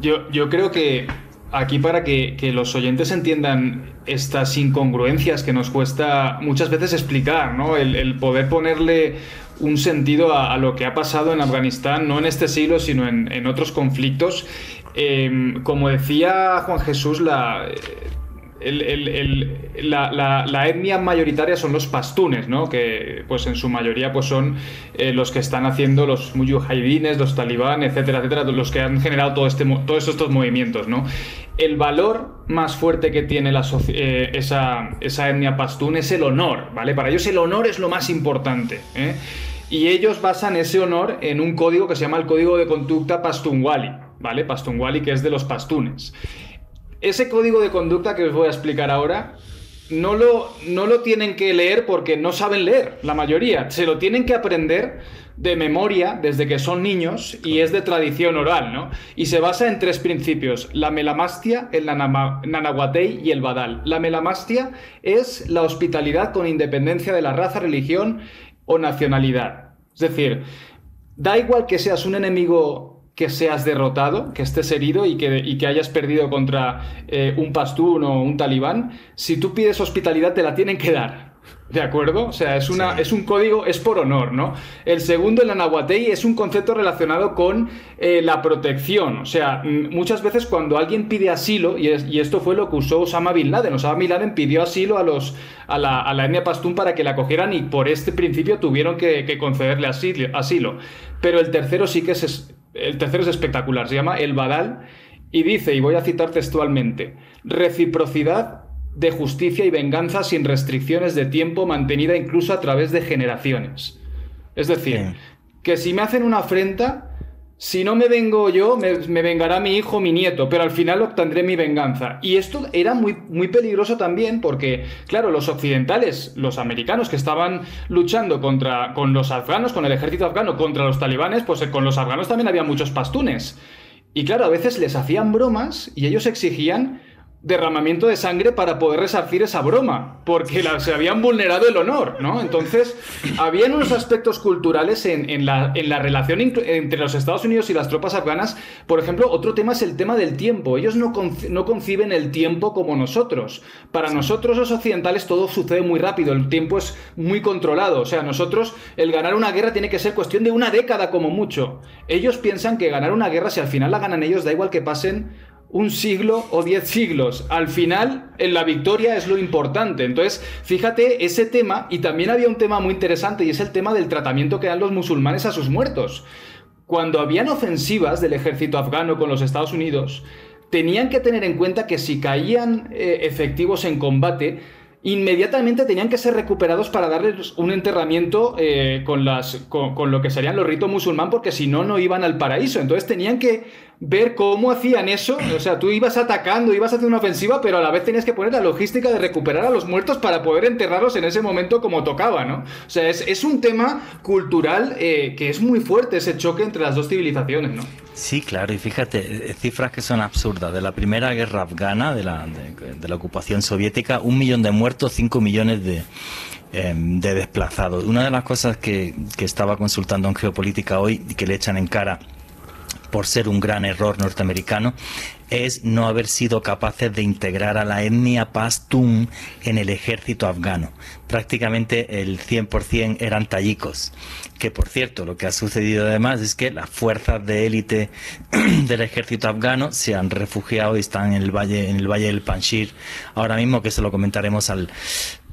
Yo, yo creo que aquí para que, los oyentes entiendan estas incongruencias que nos cuesta muchas veces explicar, ¿no? El, poder ponerle un sentido a, lo que ha pasado en Afganistán, no en este siglo, sino en, otros conflictos. Eh, como decía Juan Jesús, la, la, etnia mayoritaria son los pastunes, ¿no? Que pues en su mayoría pues son eh, los que están haciendo los mujahidines, los talibán, etcétera, etcétera, los que han generado todo este, todos estos movimientos, ¿no? El valor más fuerte que tiene eh, esa, esa, etnia pastún es el honor, ¿vale? Para ellos el honor es lo más importante, ¿eh? Y ellos basan ese honor en un código que se llama el Código de Conducta Pastunwali, ¿vale? Pastunwali que es de los pastunes ese código de conducta que os voy a explicar ahora, no lo, no lo tienen que leer porque no saben leer, la mayoría. Se lo tienen que aprender de memoria desde que son niños y es de tradición oral, ¿no? Y se basa en tres principios, la melamastia, el nanahuatei y el badal. La melamastia es la hospitalidad con independencia de la raza, religión o nacionalidad. Es decir, da igual que seas un enemigo que seas derrotado, que estés herido y que, que hayas perdido contra eh, un pastún o un talibán, si tú pides hospitalidad te la tienen que dar. ¿De acuerdo? O sea, es, una, es un código, es por honor, ¿no? El segundo, el anahuatei, es un concepto relacionado con eh, la protección. O sea, muchas veces cuando alguien pide asilo, y, esto fue lo que usó Osama Bin Laden, Osama Bin Laden pidió asilo a, los, a, la, a etnia pastún para que la cogieran y por este principio tuvieron que, que concederle asilo, asilo. Pero el tercero sí que es, el tercero es espectacular, se llama El Badal y dice, y voy a citar textualmente, reciprocidad de justicia y venganza sin restricciones de tiempo mantenida incluso a través de generaciones. Es decir, que si me hacen una afrenta, si no me vengo yo, me, vengará mi hijo, mi nieto, pero al final obtendré mi venganza. Y esto era muy, muy peligroso también porque, claro, los occidentales, los americanos que estaban luchando contra, con los afganos, con el ejército afgano, contra los talibanes, pues eh, con los afganos también había muchos pastunes. Y claro, a veces les hacían bromas y ellos exigían derramamiento de sangre para poder resarcir esa broma, porque se habían vulnerado el honor, ¿no? Entonces, habían unos aspectos culturales en, la, en la, relación entre los Estados Unidos y las tropas afganas. Por ejemplo, otro tema es el tema del tiempo. Ellos no, no conciben el tiempo como nosotros. Para nosotros los occidentales todo sucede muy rápido, el tiempo es muy controlado. O sea, nosotros el ganar una guerra tiene que ser cuestión de una década como mucho. Ellos piensan que ganar una guerra, si al final la ganan ellos, da igual que pasen un siglo o diez siglos. Al final, en la victoria es lo importante. Entonces, fíjate ese tema, y también había un tema muy interesante, y es el tema del tratamiento que dan los musulmanes a sus muertos. Cuando habían ofensivas del ejército afgano con los Estados Unidos, tenían que tener en cuenta que si caían eh, efectivos en combate, inmediatamente tenían que ser recuperados para darles un enterramiento eh, con, las, con, lo que serían los ritos musulmán, porque si no, no iban al paraíso. Entonces tenían que ver cómo hacían eso. O sea, tú ibas atacando, ibas hacer una ofensiva, pero a la vez tenías que poner la logística de recuperar a los muertos para poder enterrarlos en ese momento como tocaba, ¿no? O sea, es, un tema cultural eh, que es muy fuerte ese choque entre las dos civilizaciones, ¿no? Sí, claro, y fíjate, eh, cifras que son absurdas. De la primera guerra afgana, de la, de, la ocupación soviética, un millón de muertos, cinco millones de, em, de desplazados. Una de las cosas que, que estaba consultando en geopolítica hoy y que le echan en cara por ser un gran error norteamericano, es no haber sido capaces de integrar a la etnia pastún en el ejército afgano. Prácticamente el 100% eran tayikos. Que por cierto, lo que ha sucedido además es que las fuerzas de élite <clears throat> del ejército afgano se han refugiado y están en el valle, en el valle del Panjshir ahora mismo, que se lo comentaremos al,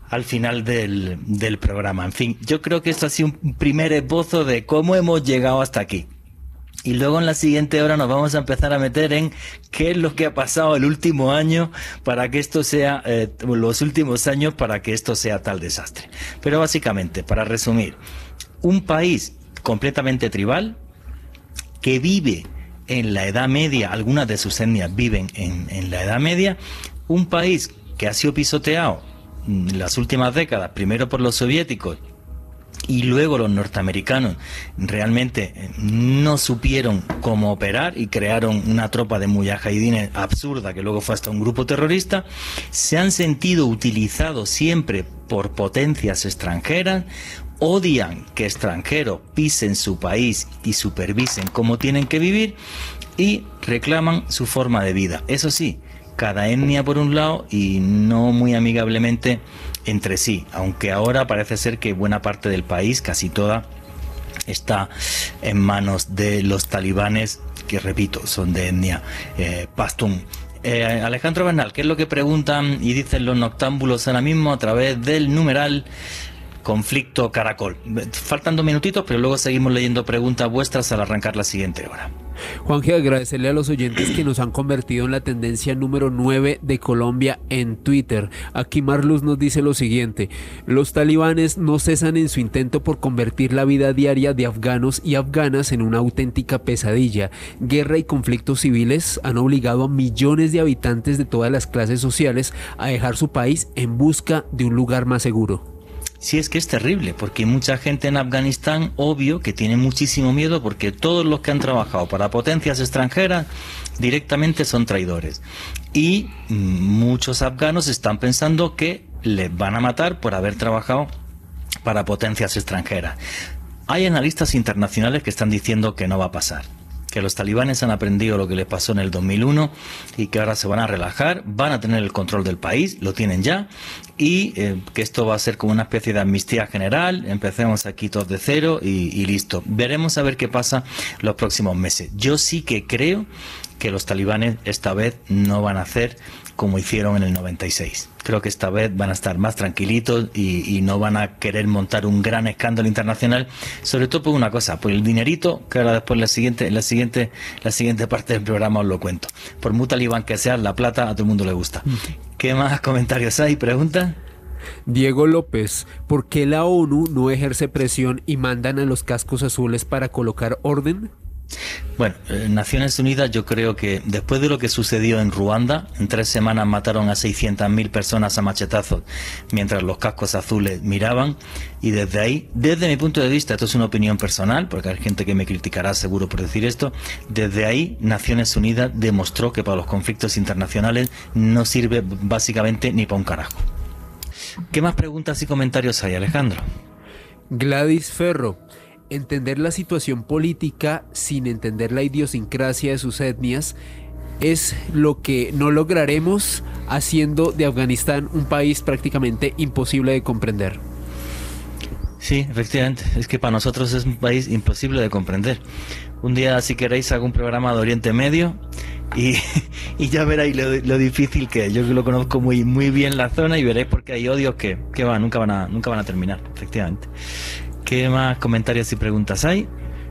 al final del, del programa. En fin, yo creo que esto ha sido un primer esbozo de cómo hemos llegado hasta aquí. Y luego en la siguiente hora nos vamos a empezar a meter en qué es lo que ha pasado el último año para que esto sea, eh, los últimos años para que esto sea tal desastre. Pero básicamente, para resumir, un país completamente tribal que vive en la Edad Media, algunas de sus etnias viven en, en la Edad Media, un país que ha sido pisoteado en las últimas décadas, primero por los soviéticos y luego los norteamericanos realmente eh, no supieron cómo operar y crearon una tropa de mujahidines absurda que luego fue hasta un grupo terrorista, se han sentido utilizados siempre por potencias extranjeras odian que extranjeros pisen su país y supervisen cómo tienen que vivir y reclaman su forma de vida. Eso sí, cada etnia por un lado y no muy amigablemente entre sí, aunque ahora parece ser que buena parte del país, casi toda, está en manos de los talibanes, que repito, son de etnia eh, pastún. Eh, Alejandro Bernal, ¿qué es lo que preguntan y dicen los noctámbulos ahora mismo a través del numeral conflicto caracol? Faltan dos minutitos, pero luego seguimos leyendo preguntas vuestras al arrancar la siguiente hora. Juanje, agradecerle a los oyentes que nos han convertido en la tendencia número 9 de Colombia en Twitter. Aquí Marluz nos dice lo siguiente, los talibanes no cesan en su intento por convertir la vida diaria de afganos y afganas en una auténtica pesadilla. Guerra y conflictos civiles han obligado a millones de habitantes de todas las clases sociales a dejar su país en busca de un lugar más seguro. Sí, es que es terrible, porque mucha gente en Afganistán, obvio, que tiene muchísimo miedo porque todos los que han trabajado para potencias extranjeras directamente son traidores. Y muchos afganos están pensando que les van a matar por haber trabajado para potencias extranjeras. Hay analistas internacionales que están diciendo que no va a pasar que los talibanes han aprendido lo que les pasó en el 2001 y que ahora se van a relajar, van a tener el control del país, lo tienen ya, y eh, que esto va a ser como una especie de amnistía general, empecemos aquí todos de cero y, y listo. Veremos a ver qué pasa los próximos meses. Yo sí que creo que los talibanes esta vez no van a hacer como hicieron en el 96. Creo que esta vez van a estar más tranquilitos y, no van a querer montar un gran escándalo internacional, sobre todo por una cosa, por el dinerito, que ahora después la siguiente, la siguiente, la siguiente parte del programa os lo cuento. Por muy talibán que sea, la plata a todo el mundo le gusta. ¿Qué más comentarios hay? ¿Preguntas? Diego López, ¿por qué la ONU no ejerce presión y mandan a los cascos azules para colocar orden? Bueno, eh, Naciones Unidas yo creo que después de lo que sucedió en Ruanda, en tres semanas mataron a 600.000 personas a machetazos mientras los cascos azules miraban y desde ahí, desde mi punto de vista, esto es una opinión personal, porque hay gente que me criticará seguro por decir esto, desde ahí Naciones Unidas demostró que para los conflictos internacionales no sirve básicamente ni para un carajo. ¿Qué más preguntas y comentarios hay, Alejandro? Gladys Ferro. Entender la situación política sin entender la idiosincrasia de sus etnias es lo que no lograremos haciendo de Afganistán un país prácticamente imposible de comprender. Sí, efectivamente, es que para nosotros es un país imposible de comprender. Un día, si queréis, hago un programa de Oriente Medio y, <laughs> ya veréis lo, difícil que es. Yo lo conozco muy, muy bien la zona y veréis porque hay odios que, que va, nunca, van a, nunca van a terminar, efectivamente. ¿Qué más comentarios y preguntas hay?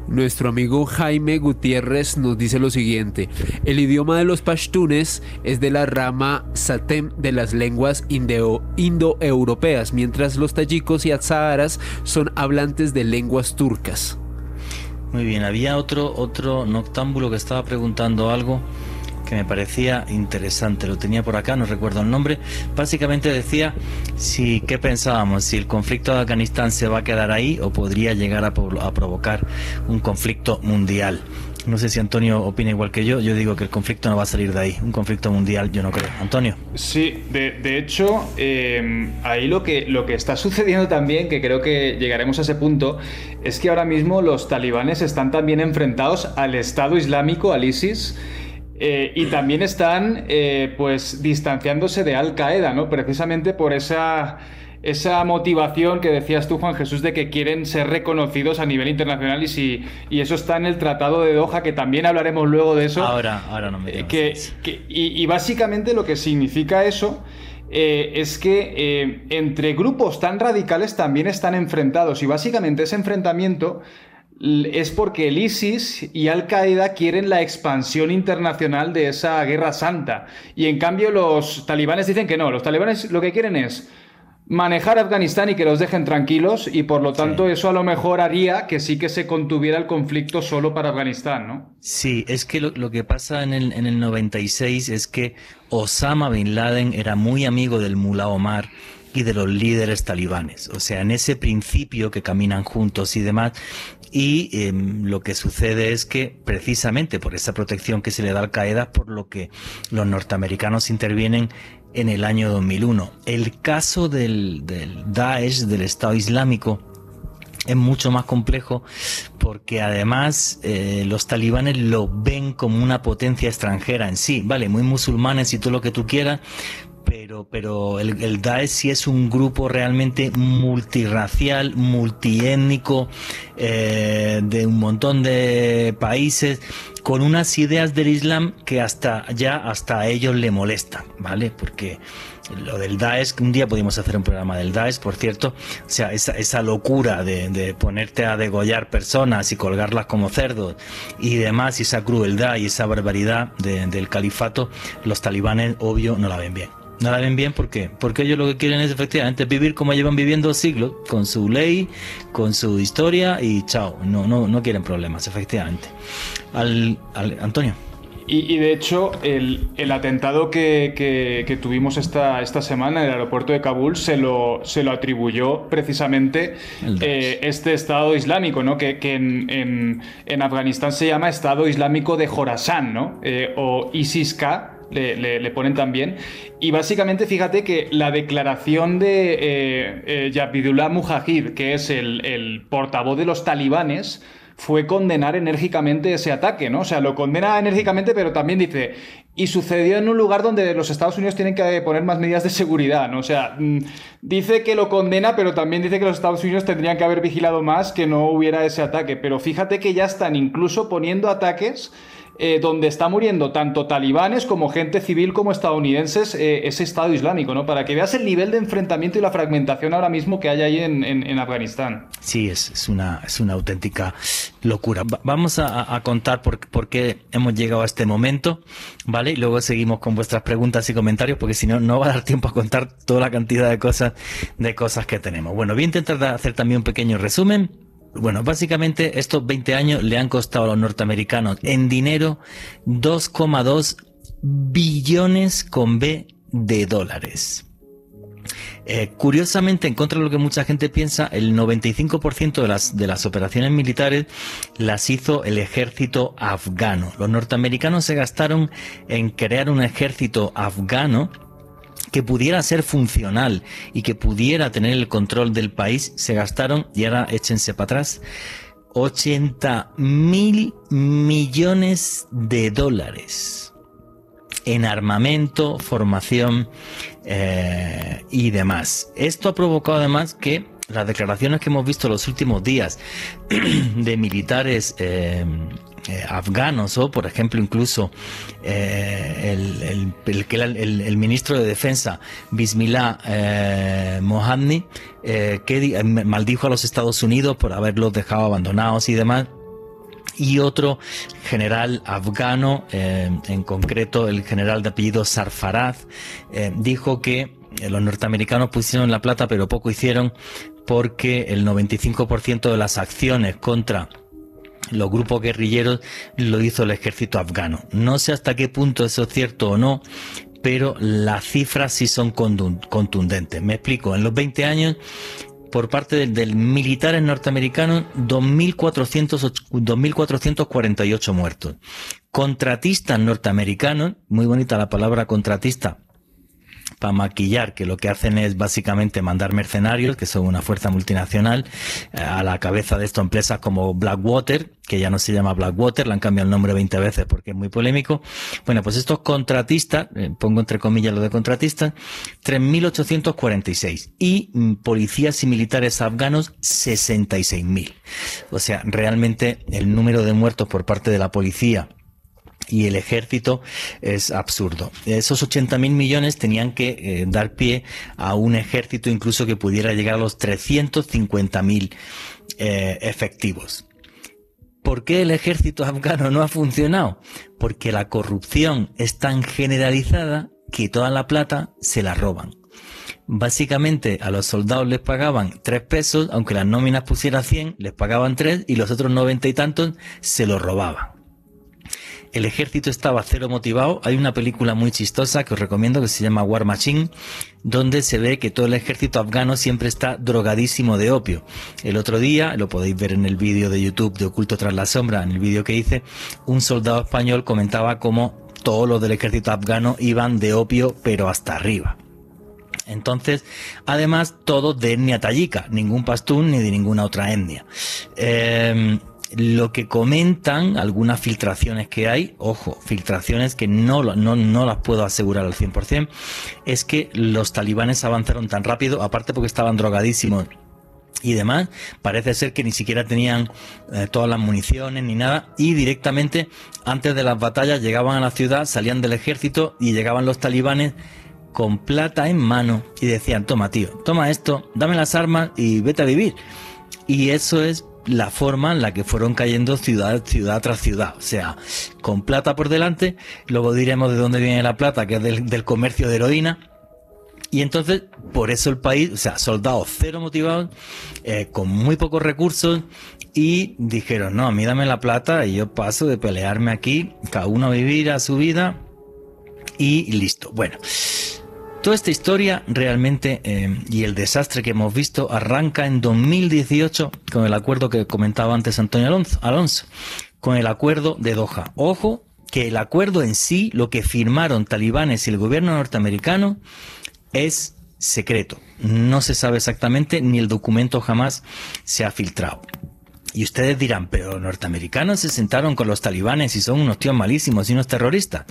Nuestro amigo Jaime Gutiérrez nos dice lo siguiente: El idioma de los pashtunes es de la rama satem de las lenguas indoeuropeas, mientras los tayikos y azaharas son hablantes de lenguas turcas. Muy bien, había otro otro noctámbulo que estaba preguntando algo me parecía interesante. Lo tenía por acá, no recuerdo el nombre. Básicamente decía si qué pensábamos, si el conflicto de Afganistán se va a quedar ahí o podría llegar a, provocar un conflicto mundial. No sé si Antonio opina igual que yo. Yo digo que el conflicto no va a salir de ahí. Un conflicto mundial, yo no creo. Antonio. Sí, de, hecho, em, ahí lo que, lo que está sucediendo también, que creo que llegaremos a ese punto, es que ahora mismo los talibanes están también enfrentados al Estado Islámico, al ISIS. Eh, y también están eh, pues distanciándose de Al Qaeda, ¿no? Precisamente por esa, esa motivación que decías tú, Juan Jesús, de que quieren ser reconocidos a nivel internacional y si y eso está en el Tratado de Doha, que también hablaremos luego de eso. Ahora, ahora no me eh, que, y, básicamente lo que significa eso es que entre grupos tan radicales también están enfrentados y básicamente ese enfrentamiento es porque el ISIS y Al Qaeda quieren la expansión internacional de esa guerra santa. Y en cambio los talibanes dicen que no, los talibanes lo que quieren es manejar Afganistán y que los dejen tranquilos y por lo tanto eso a lo mejor haría que sí que se contuviera el conflicto solo para Afganistán, ¿no? Sí, es que lo, que pasa en el, en el 96 es que Osama Bin Laden era muy amigo del Mullah Omar y de los líderes talibanes. O sea, en ese principio que caminan juntos y demás, y em, lo que sucede es que precisamente por esa protección que se le da al Qaeda, por lo que los norteamericanos intervienen en el año 2001. El caso del, Daesh, del Estado Islámico, es mucho más complejo porque además eh, los talibanes lo ven como una potencia extranjera en sí, vale, muy musulmanes y todo lo que tú quieras, pero, pero el, Daesh sí es un grupo realmente multirracial, multiétnico, eh, de un montón de países, con unas ideas del Islam que hasta ya hasta a ellos le molestan, ¿vale? Porque lo del Daesh, un día pudimos hacer un programa del Daesh, por cierto, o sea, esa, esa locura de, de, ponerte a degollar personas y colgarlas como cerdos y demás, y esa crueldad y esa barbaridad de, del califato, los talibanes, obvio, no la ven bien. No la ven bien, ¿por qué? Porque ellos lo que quieren es efectivamente vivir como llevan viviendo siglos, con su ley, con su historia y chao. No, no, no quieren problemas, efectivamente. Al, al Antonio. Y, y, de hecho, el, el atentado que, que, que, tuvimos esta, esta semana en el aeropuerto de Kabul se lo, se lo atribuyó precisamente eh, este Estado Islámico, ¿no? que, que en, en, en, Afganistán se llama Estado Islámico de Jorasán, ¿no? Eh, o ISIS-K, le, ponen también. Y básicamente, fíjate que la declaración de eh, eh, Yabidullah Mujahid, que es el, el, portavoz de los talibanes, fue condenar enérgicamente ese ataque, ¿no? O sea, lo condena enérgicamente, pero también dice, y sucedió en un lugar donde los Estados Unidos tienen que poner más medidas de seguridad, ¿no? O sea, mm, dice que lo condena, pero también dice que los Estados Unidos tendrían que haber vigilado más que no hubiera ese ataque. Pero fíjate que ya están incluso poniendo ataques eh, donde está muriendo tanto talibanes como gente civil como estadounidenses eh, ese Estado Islámico, ¿no? Para que veas el nivel de enfrentamiento y la fragmentación ahora mismo que hay ahí en, en, en Afganistán. Sí, es, es, una, es una auténtica locura. Va vamos a, a contar por, por, qué hemos llegado a este momento, ¿vale? Y luego seguimos con vuestras preguntas y comentarios, porque si no, no va a dar tiempo a contar toda la cantidad de cosas, de cosas que tenemos. Bueno, voy a intentar hacer también un pequeño resumen bueno, básicamente estos 20 años le han costado a los norteamericanos en dinero 2,2 billones con B de dólares. Eh, curiosamente, en contra de lo que mucha gente piensa, el 95% de las, de las operaciones militares las hizo el ejército afgano. Los norteamericanos se gastaron en crear un ejército afgano que pudiera ser funcional y que pudiera tener el control del país, se gastaron, y ahora échense para atrás, 80 mil millones de dólares en armamento, formación eh, y demás. Esto ha provocado además que las declaraciones que hemos visto los últimos días <clears throat> de militares eh, eh, afganos o, por ejemplo, incluso eh, el, el, el, ministro de Defensa, Bismillah eh, eh, que maldijo a los Estados Unidos por haberlos dejado abandonados y demás. Y otro general afgano, eh, en concreto el general de apellido Sarfaraz, dijo que los norteamericanos pusieron la plata pero poco hicieron porque el 95% de las acciones contra los grupos guerrilleros lo hizo el ejército afgano. No sé hasta qué punto eso es cierto o no, pero las cifras sí son contundentes. Me explico, en los 20 años por parte del, del militares norteamericanos 2.448 muertos. Contratistas norteamericanos, muy bonita la palabra contratista, para maquillar, que lo que hacen es básicamente mandar mercenarios, que son una fuerza multinacional, eh, a la cabeza de estas empresas como Blackwater, que ya no se llama Blackwater, le han cambiado el nombre 20 veces porque es muy polémico. Bueno, pues estos contratistas, eh, pongo entre comillas lo de contratistas, 3.846 y mm, policías y militares afganos 66.000. O sea, realmente el número de muertos por parte de la policía y el ejército es absurdo. Esos 80 mil millones tenían que eh, dar pie a un ejército incluso que pudiera llegar a los 350 mil eh, efectivos. ¿Por qué el ejército <laughs> afgano no ha funcionado? Porque la corrupción es tan generalizada que toda la plata se la roban. Básicamente a los soldados les pagaban 3 pesos, aunque las nóminas pusieran 100, les pagaban 3 y los otros 90 y tantos se los robaban el ejército estaba cero motivado. Hay una película muy chistosa que os recomiendo que se llama War Machine, donde se ve que todo el ejército afgano siempre está drogadísimo de opio. El otro día, lo podéis ver en el vídeo de YouTube de Oculto tras la sombra, en el vídeo que hice, un soldado español comentaba cómo todos los del ejército afgano iban de opio pero hasta arriba. Entonces, además, todos de etnia tayika, ningún pastún ni de ninguna otra etnia. Eh, lo que comentan, algunas filtraciones que hay, ojo, filtraciones que no, no, no las puedo asegurar al 100%, es que los talibanes avanzaron tan rápido, aparte porque estaban drogadísimos y demás, parece ser que ni siquiera tenían eh, todas las municiones ni nada y directamente antes de las batallas llegaban a la ciudad, salían del ejército y llegaban los talibanes con plata en mano y decían, toma tío, toma esto, dame las armas y vete a vivir. Y eso es la forma en la que fueron cayendo ciudad, ciudad tras ciudad. O sea, con plata por delante, luego diremos de dónde viene la plata, que es del, comercio de heroína. Y entonces, por eso el país, o sea, soldados cero motivados, eh, con muy pocos recursos, y dijeron, no, a mí dame la plata y yo paso de pelearme aquí, cada uno a vivir a su vida, y listo. Bueno, Toda esta historia realmente eh, y el desastre que hemos visto arranca en 2018 con el acuerdo que comentaba antes Antonio Alonso, Alonso con el acuerdo de Doha. Ojo que el acuerdo en sí, lo que firmaron talibanes y el gobierno norteamericano, es secreto. No se sabe exactamente ni el documento jamás se ha filtrado. Y ustedes dirán, pero norteamericanos se sentaron con los talibanes y son unos tíos malísimos y unos terroristas.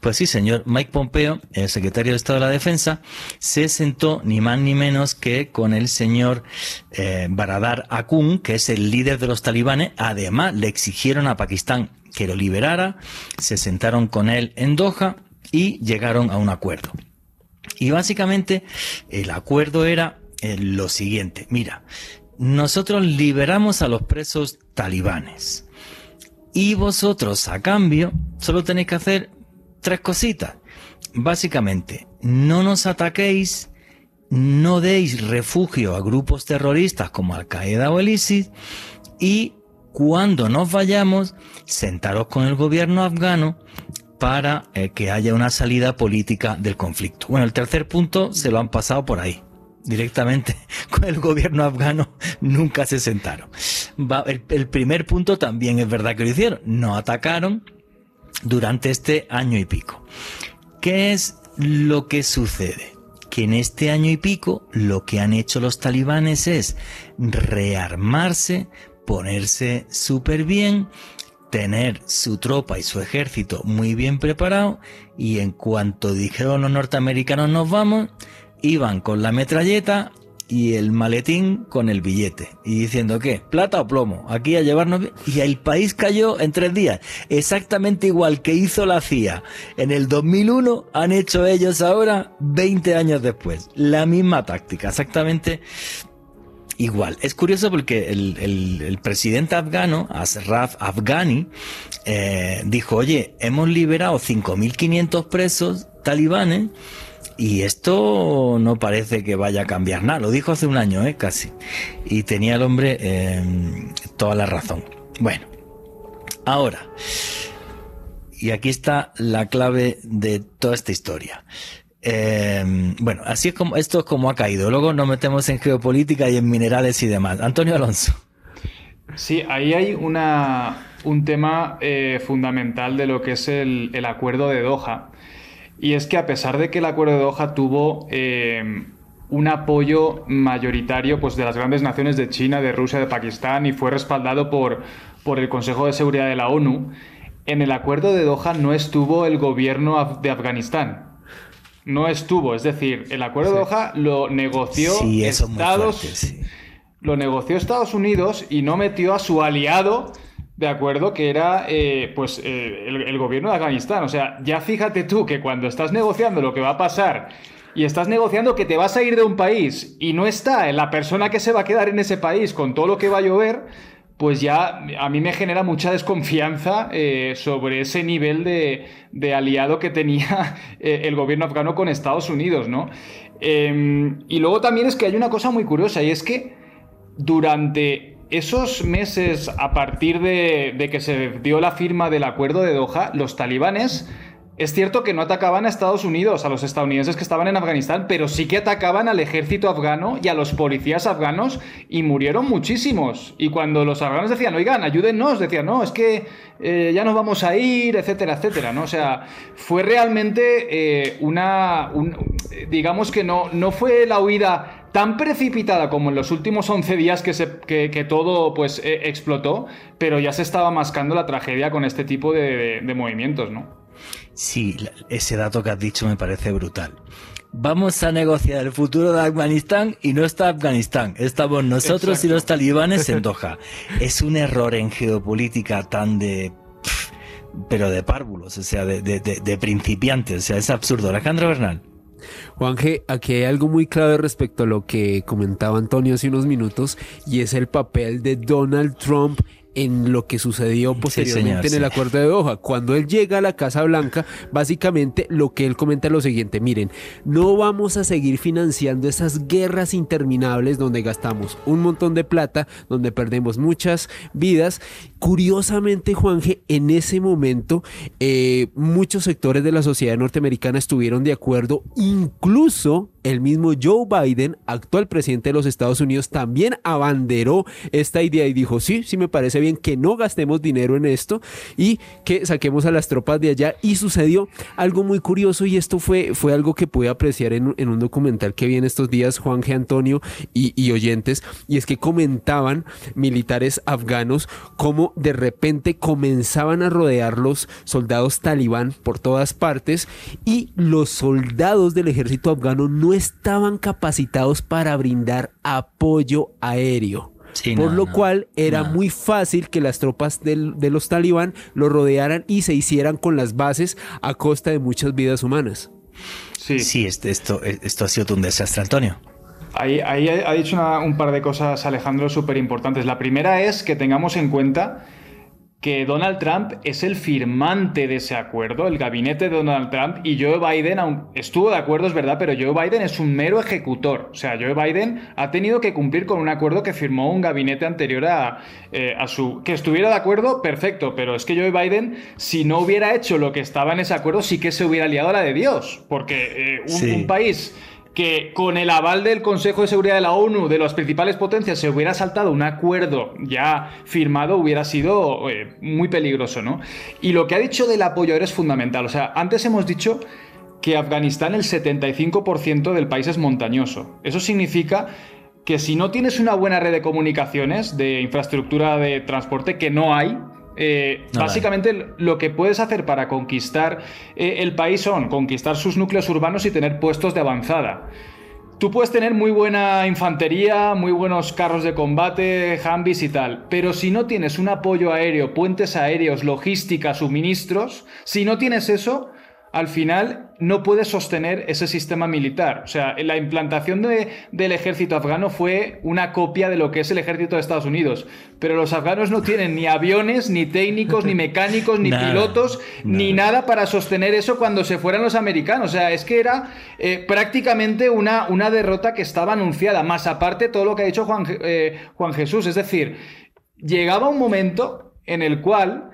Pues sí, señor Mike Pompeo, el secretario de Estado de la Defensa, se sentó ni más ni menos que con el señor eh, Baradar Akun, que es el líder de los talibanes. Además, le exigieron a Pakistán que lo liberara, se sentaron con él en Doha y llegaron a un acuerdo. Y básicamente el acuerdo era eh, lo siguiente, mira, nosotros liberamos a los presos talibanes. Y vosotros, a cambio, solo tenéis que hacer tres cositas. Básicamente, no nos ataquéis, no deis refugio a grupos terroristas como Al-Qaeda o el ISIS y cuando nos vayamos, sentaros con el gobierno afgano para eh, que haya una salida política del conflicto. Bueno, el tercer punto se lo han pasado por ahí directamente <laughs> con el gobierno afgano nunca se sentaron. el, primer punto también es verdad que lo hicieron, no atacaron durante este año y pico. ¿Qué es lo que sucede? Que en este año y pico lo que han hecho los talibanes es rearmarse, ponerse súper bien, tener su tropa y su ejército muy bien preparado y en cuanto dijeron los norteamericanos nos vamos, iban con la metralleta y el maletín con el billete. Y diciendo que plata o plomo aquí a llevarnos y el país cayó en tres días exactamente igual que hizo la CIA. En el 2001 han hecho ellos ahora 20 años después. La misma táctica exactamente igual. Es curioso porque el, presidente afgano Ashraf Afghani eh, dijo oye hemos liberado 5.500 presos talibanes y esto no parece que vaya a cambiar nada. Lo dijo hace un año, ¿eh? casi. Y tenía el hombre em, toda la razón. Bueno, ahora, y aquí está la clave de toda esta historia. Em, bueno, así es como esto es como ha caído. Luego nos metemos en geopolítica y en minerales y demás. Antonio Alonso. Sí, ahí hay una, un tema eh, fundamental de lo que es el, el acuerdo de Doha y es que a pesar de que el acuerdo de Doha tuvo eh, un apoyo mayoritario pues, de las grandes naciones de China, de Rusia, de Pakistán y fue respaldado por, por el Consejo de Seguridad de la ONU, en el acuerdo de Doha no estuvo el gobierno de Afganistán. No estuvo, es decir, el acuerdo de Doha lo negoció Estados lo negoció Estados Unidos y no metió a su aliado de acuerdo que era eh, pues eh, el, gobierno de Afganistán. O sea, ya fíjate tú que cuando estás negociando lo que va a pasar y estás negociando que te vas a ir de un país y no está la persona que se va a quedar en ese país con todo lo que va a llover, pues ya a mí me genera mucha desconfianza eh, sobre ese nivel de, de aliado que tenía <laughs> el gobierno afgano con Estados Unidos, ¿no? Em, y luego también es que hay una cosa muy curiosa y es que durante esos meses a partir de, que se dio la firma del acuerdo de Doha, los talibanes es cierto que no atacaban a Estados Unidos, a los estadounidenses que estaban en Afganistán, pero sí que atacaban al ejército afgano y a los policías afganos y murieron muchísimos. Y cuando los afganos decían, oigan, ayúdennos, decían, no, es que eh, ya nos vamos a ir, etcétera, etcétera, ¿no? O sea, fue realmente eh, una, digamos que no, no fue la huida tan precipitada como en los últimos 11 días que, se, que, todo pues eh, explotó, pero ya se estaba mascando la tragedia con este tipo de, movimientos, ¿no? Sí, ese dato que has dicho me parece brutal. Vamos a negociar el futuro de Afganistán y no está Afganistán, estamos nosotros y los talibanes en <laughs> Doha. es un error en geopolítica tan de... pero de párvulos, o sea, de, de principiantes, o sea, es absurdo. Alejandro Bernal. Juanje, aquí hay algo muy clave respecto a lo que comentaba Antonio hace unos minutos y es el papel de Donald Trump en lo que sucedió posteriormente en el acuerdo de Doha. Cuando él llega a la Casa Blanca, básicamente lo que él comenta es lo siguiente, miren, no vamos a seguir financiando esas guerras interminables donde gastamos un montón de plata, donde perdemos muchas vidas. Curiosamente, Juanje, en ese momento eh, muchos sectores de la sociedad norteamericana estuvieron de acuerdo, incluso el mismo Joe Biden, actual presidente de los Estados Unidos, también abanderó esta idea y dijo, sí, sí me parece bien que no gastemos dinero en esto y que saquemos a las tropas de allá. Y sucedió algo muy curioso y esto fue, fue algo que pude apreciar en, un documental que vi en estos días Juan G. Antonio y, y oyentes, y es que comentaban militares afganos cómo de repente comenzaban a rodear los soldados talibán por todas partes y los soldados del ejército afgano no estaban capacitados para brindar apoyo aéreo. por lo cual era muy fácil que las tropas de los talibán lo rodearan y se hicieran con las bases a costa de muchas vidas humanas. Sí, sí este, esto, esto ha sido un desastre, Antonio. Ahí, ahí ha dicho un par de cosas, Alejandro, súper importantes. La primera es que tengamos en cuenta que Donald Trump es el firmante de ese acuerdo, el gabinete de Donald Trump, y Joe Biden estuvo de acuerdo, es verdad, pero Joe Biden es un mero ejecutor. O sea, Joe Biden ha tenido que cumplir con un acuerdo que firmó un gabinete anterior a, eh, su... Que estuviera de acuerdo, perfecto, pero es que Joe Biden, si no hubiera hecho lo que estaba en ese acuerdo, sí que se hubiera liado a la de Dios, porque eh, un país que con el aval del Consejo de Seguridad de la ONU, de las principales potencias, se hubiera saltado un acuerdo ya firmado, hubiera sido eh, muy peligroso, ¿no? Y lo que ha dicho del apoyo aéreo es fundamental. O sea, antes hemos dicho que Afganistán el 75% del país es montañoso. Eso significa que si no tienes una buena red de comunicaciones, de infraestructura de transporte, que no hay, eh, básicamente lo que puedes hacer para conquistar eh, el país son conquistar sus núcleos urbanos y tener puestos de avanzada. Tú puedes tener muy buena infantería, muy buenos carros de combate, Humvees y tal, pero si no tienes un apoyo aéreo, puentes aéreos, logística, suministros, si no tienes eso, al final no puede sostener ese sistema militar. O sea, la implantación del ejército afgano fue una copia de lo que es el ejército de Estados Unidos. Pero los afganos no tienen ni aviones, ni técnicos, ni mecánicos, ni pilotos, ni nada para sostener eso cuando se fueran los americanos. O sea, es que era eh, prácticamente una, una, derrota que estaba anunciada. Más aparte todo lo que ha dicho Juan, eh, Juan Jesús. Es decir, llegaba un momento en el cual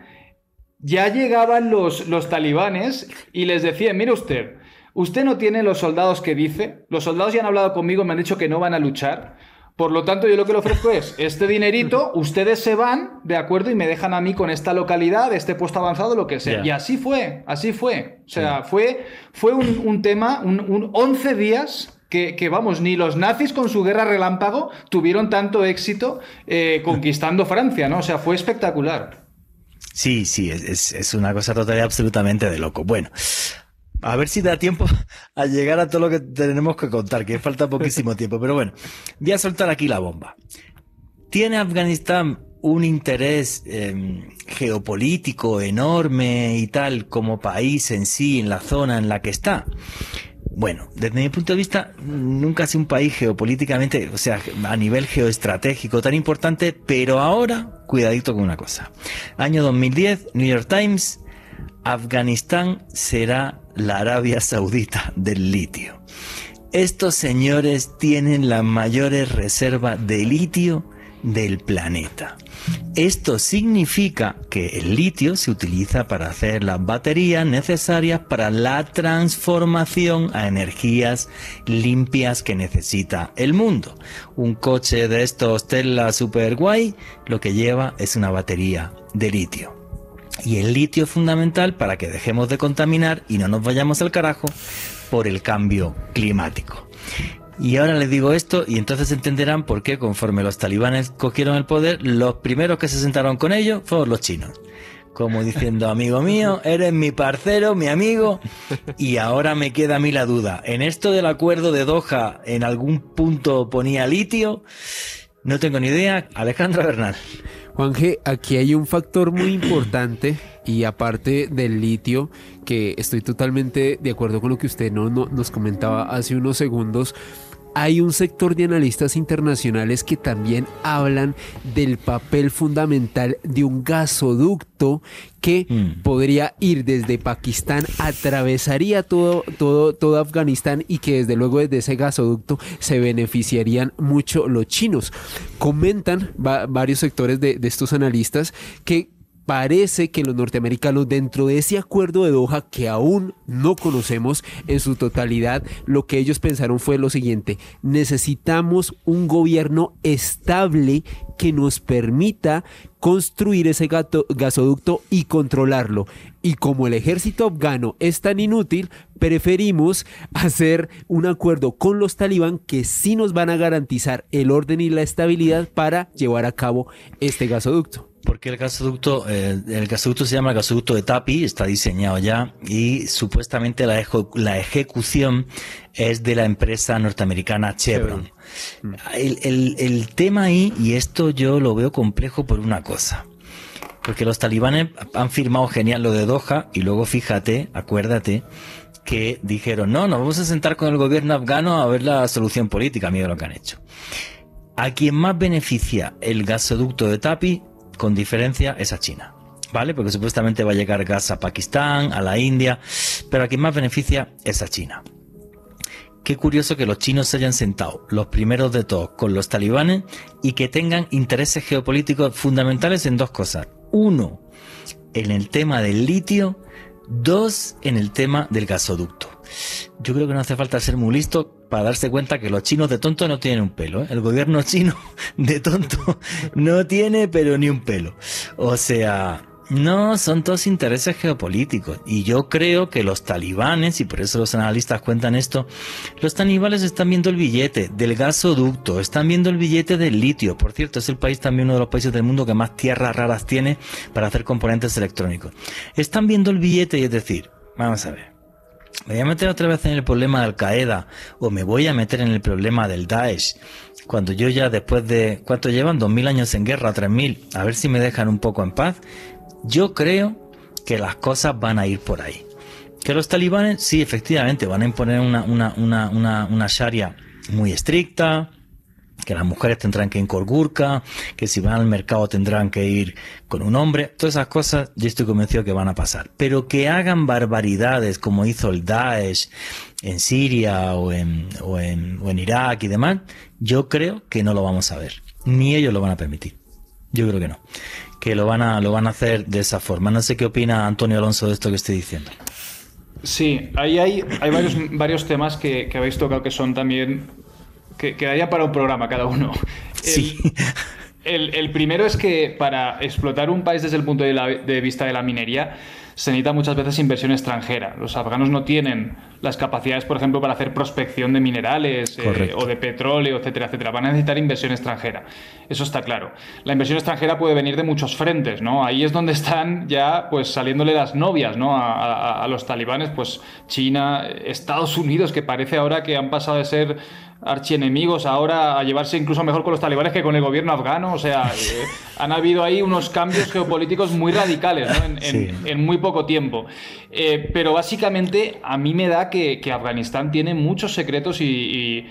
ya llegaban los, los talibanes y les decían, mire usted, usted no tiene los soldados que dice, los soldados ya han hablado conmigo, me han dicho que no van a luchar, por lo tanto, yo lo que le ofrezco es este dinerito, <laughs> ustedes se van, de acuerdo, y me dejan a mí con esta localidad, este puesto avanzado, lo que sea. Y así fue, así fue. O sea, fue, fue un, tema, un, 11 días que, vamos, ni los nazis con su guerra relámpago tuvieron tanto éxito eh, conquistando Francia, ¿no? O sea, fue espectacular. Sí, sí, es, es una cosa total y absolutamente de loco. Bueno, a ver si da tiempo <laughs> a llegar a todo lo que tenemos que contar, que falta poquísimo tiempo. Pero bueno, voy a soltar aquí la bomba. ¿Tiene Afganistán un interés em, geopolítico enorme y tal como país en sí, en la zona en la que está? Bueno, desde mi punto de vista, nunca ha sido un país geopolíticamente, o sea, a nivel geoestratégico tan importante, pero ahora, cuidadito con una cosa. Año 2010, New York Times, Afganistán será la Arabia Saudita del litio. Estos señores tienen las mayores reservas de litio del planeta. Esto significa que el litio se utiliza para hacer las baterías necesarias para la transformación a energías limpias que necesita el mundo. Un coche de estos Tesla super guay lo que lleva es una batería de litio. Y el litio es fundamental para que dejemos de contaminar y no nos vayamos al carajo por el cambio climático. Y ahora les digo esto y entonces entenderán por qué conforme los talibanes cogieron el poder, los primeros que se sentaron con ellos fueron los chinos. Como diciendo, amigo mío, eres mi parcero, mi amigo, y ahora me queda a mí la duda. En esto del acuerdo de Doha, en algún punto ponía litio, no tengo ni idea. Alejandra Bernal. Juan G, aquí hay un factor muy importante y aparte del litio, que estoy totalmente de acuerdo con lo que usted no, nos comentaba hace unos segundos, hay un sector de analistas internacionales que también hablan del papel fundamental de un gasoducto que mm. podría ir desde Pakistán, atravesaría todo, todo, todo Afganistán y que desde luego desde ese gasoducto se beneficiarían mucho los chinos. Comentan varios sectores de, de estos analistas que parece que los norteamericanos dentro de ese acuerdo de Doha que aún no conocemos en su totalidad, lo que ellos pensaron fue lo siguiente, necesitamos un gobierno estable que nos permita construir ese gasoducto y controlarlo. Y como el ejército afgano es tan inútil, preferimos hacer un acuerdo con los talibán que sí nos van a garantizar el orden y la estabilidad para llevar a cabo este gasoducto. Porque el gasoducto, eh, el gasoducto se llama el gasoducto de Tapi, está diseñado ya y supuestamente la, la ejecución es de la empresa norteamericana Chevron. El, el tema ahí, y esto yo lo veo complejo por una cosa. Porque los talibanes han firmado genial lo de Doha y luego fíjate, acuérdate, que dijeron, no, nos vamos a sentar con el gobierno afgano a ver la solución política, mira lo que han hecho. A quien más beneficia el gasoducto de Tapi con diferencia es a China. ¿Vale? Porque supuestamente va a llegar gas a Pakistán, a la India, pero a quien más beneficia es a China. Qué curioso que los chinos se hayan sentado, los primeros de todos, con los talibanes y que tengan intereses geopolíticos fundamentales en dos cosas. Uno, en el tema del litio. Dos, en el tema del gasoducto. Yo creo que no hace falta ser muy listo para darse cuenta que los chinos de tonto no tienen un pelo. ¿eh? El gobierno chino <laughs> de tonto no tiene pero ni un pelo. O sea, no, son todos intereses geopolíticos. Y yo creo que los talibanes, y por eso los analistas cuentan esto, los talibanes están viendo el billete del gasoducto, están viendo el billete del litio. Por cierto, es el país también uno de los países del mundo que más tierras raras tiene para hacer componentes electrónicos. Están viendo el billete y es decir, vamos a ver me voy a meter otra vez en el problema de Al Qaeda o me voy a meter en el problema del Daesh. Cuando yo ya después de, ¿cuánto llevan? ¿Dos mil años en guerra? ¿Tres mil? A ver si me dejan un poco en paz. Yo creo que las cosas van a ir por ahí. Que los talibanes, sí, efectivamente, van a imponer una, una, una, una, una sharia muy estricta, que las mujeres tendrán que ir con que si van al mercado tendrán que ir con un hombre, todas esas cosas yo estoy convencido que van a pasar. Pero que hagan barbaridades como hizo el Daesh en Siria o en, o en, o en Irak y demás, yo creo que no lo vamos a ver. Ni ellos lo van a permitir. Yo creo que no. Que lo van a, lo van a hacer de esa forma. No sé qué opina Antonio Alonso de esto que estoy diciendo. Sí, ahí hay, hay varios, varios temas que, que habéis tocado que son también que quedaría para un programa cada uno. Sí. El, primero es que para explotar un país desde el punto de, vista de la minería se necesita muchas veces inversión extranjera. Los afganos no tienen las capacidades, por ejemplo, para hacer prospección de minerales eh, o de petróleo, etcétera, etcétera. Van a necesitar inversión extranjera. Eso está claro. La inversión extranjera puede venir de muchos frentes, ¿no? Ahí es donde están ya, pues, saliéndole las novias, ¿no? A, a los talibanes, pues, China, Estados Unidos, que parece ahora que han pasado de ser archienemigos ahora a llevarse incluso mejor con los talibanes que con el gobierno afgano. O sea, eh, <laughs> han habido ahí unos cambios geopolíticos muy radicales en, muy poco tiempo. Eh, pero básicamente a mí me da que, Afganistán tiene muchos secretos y,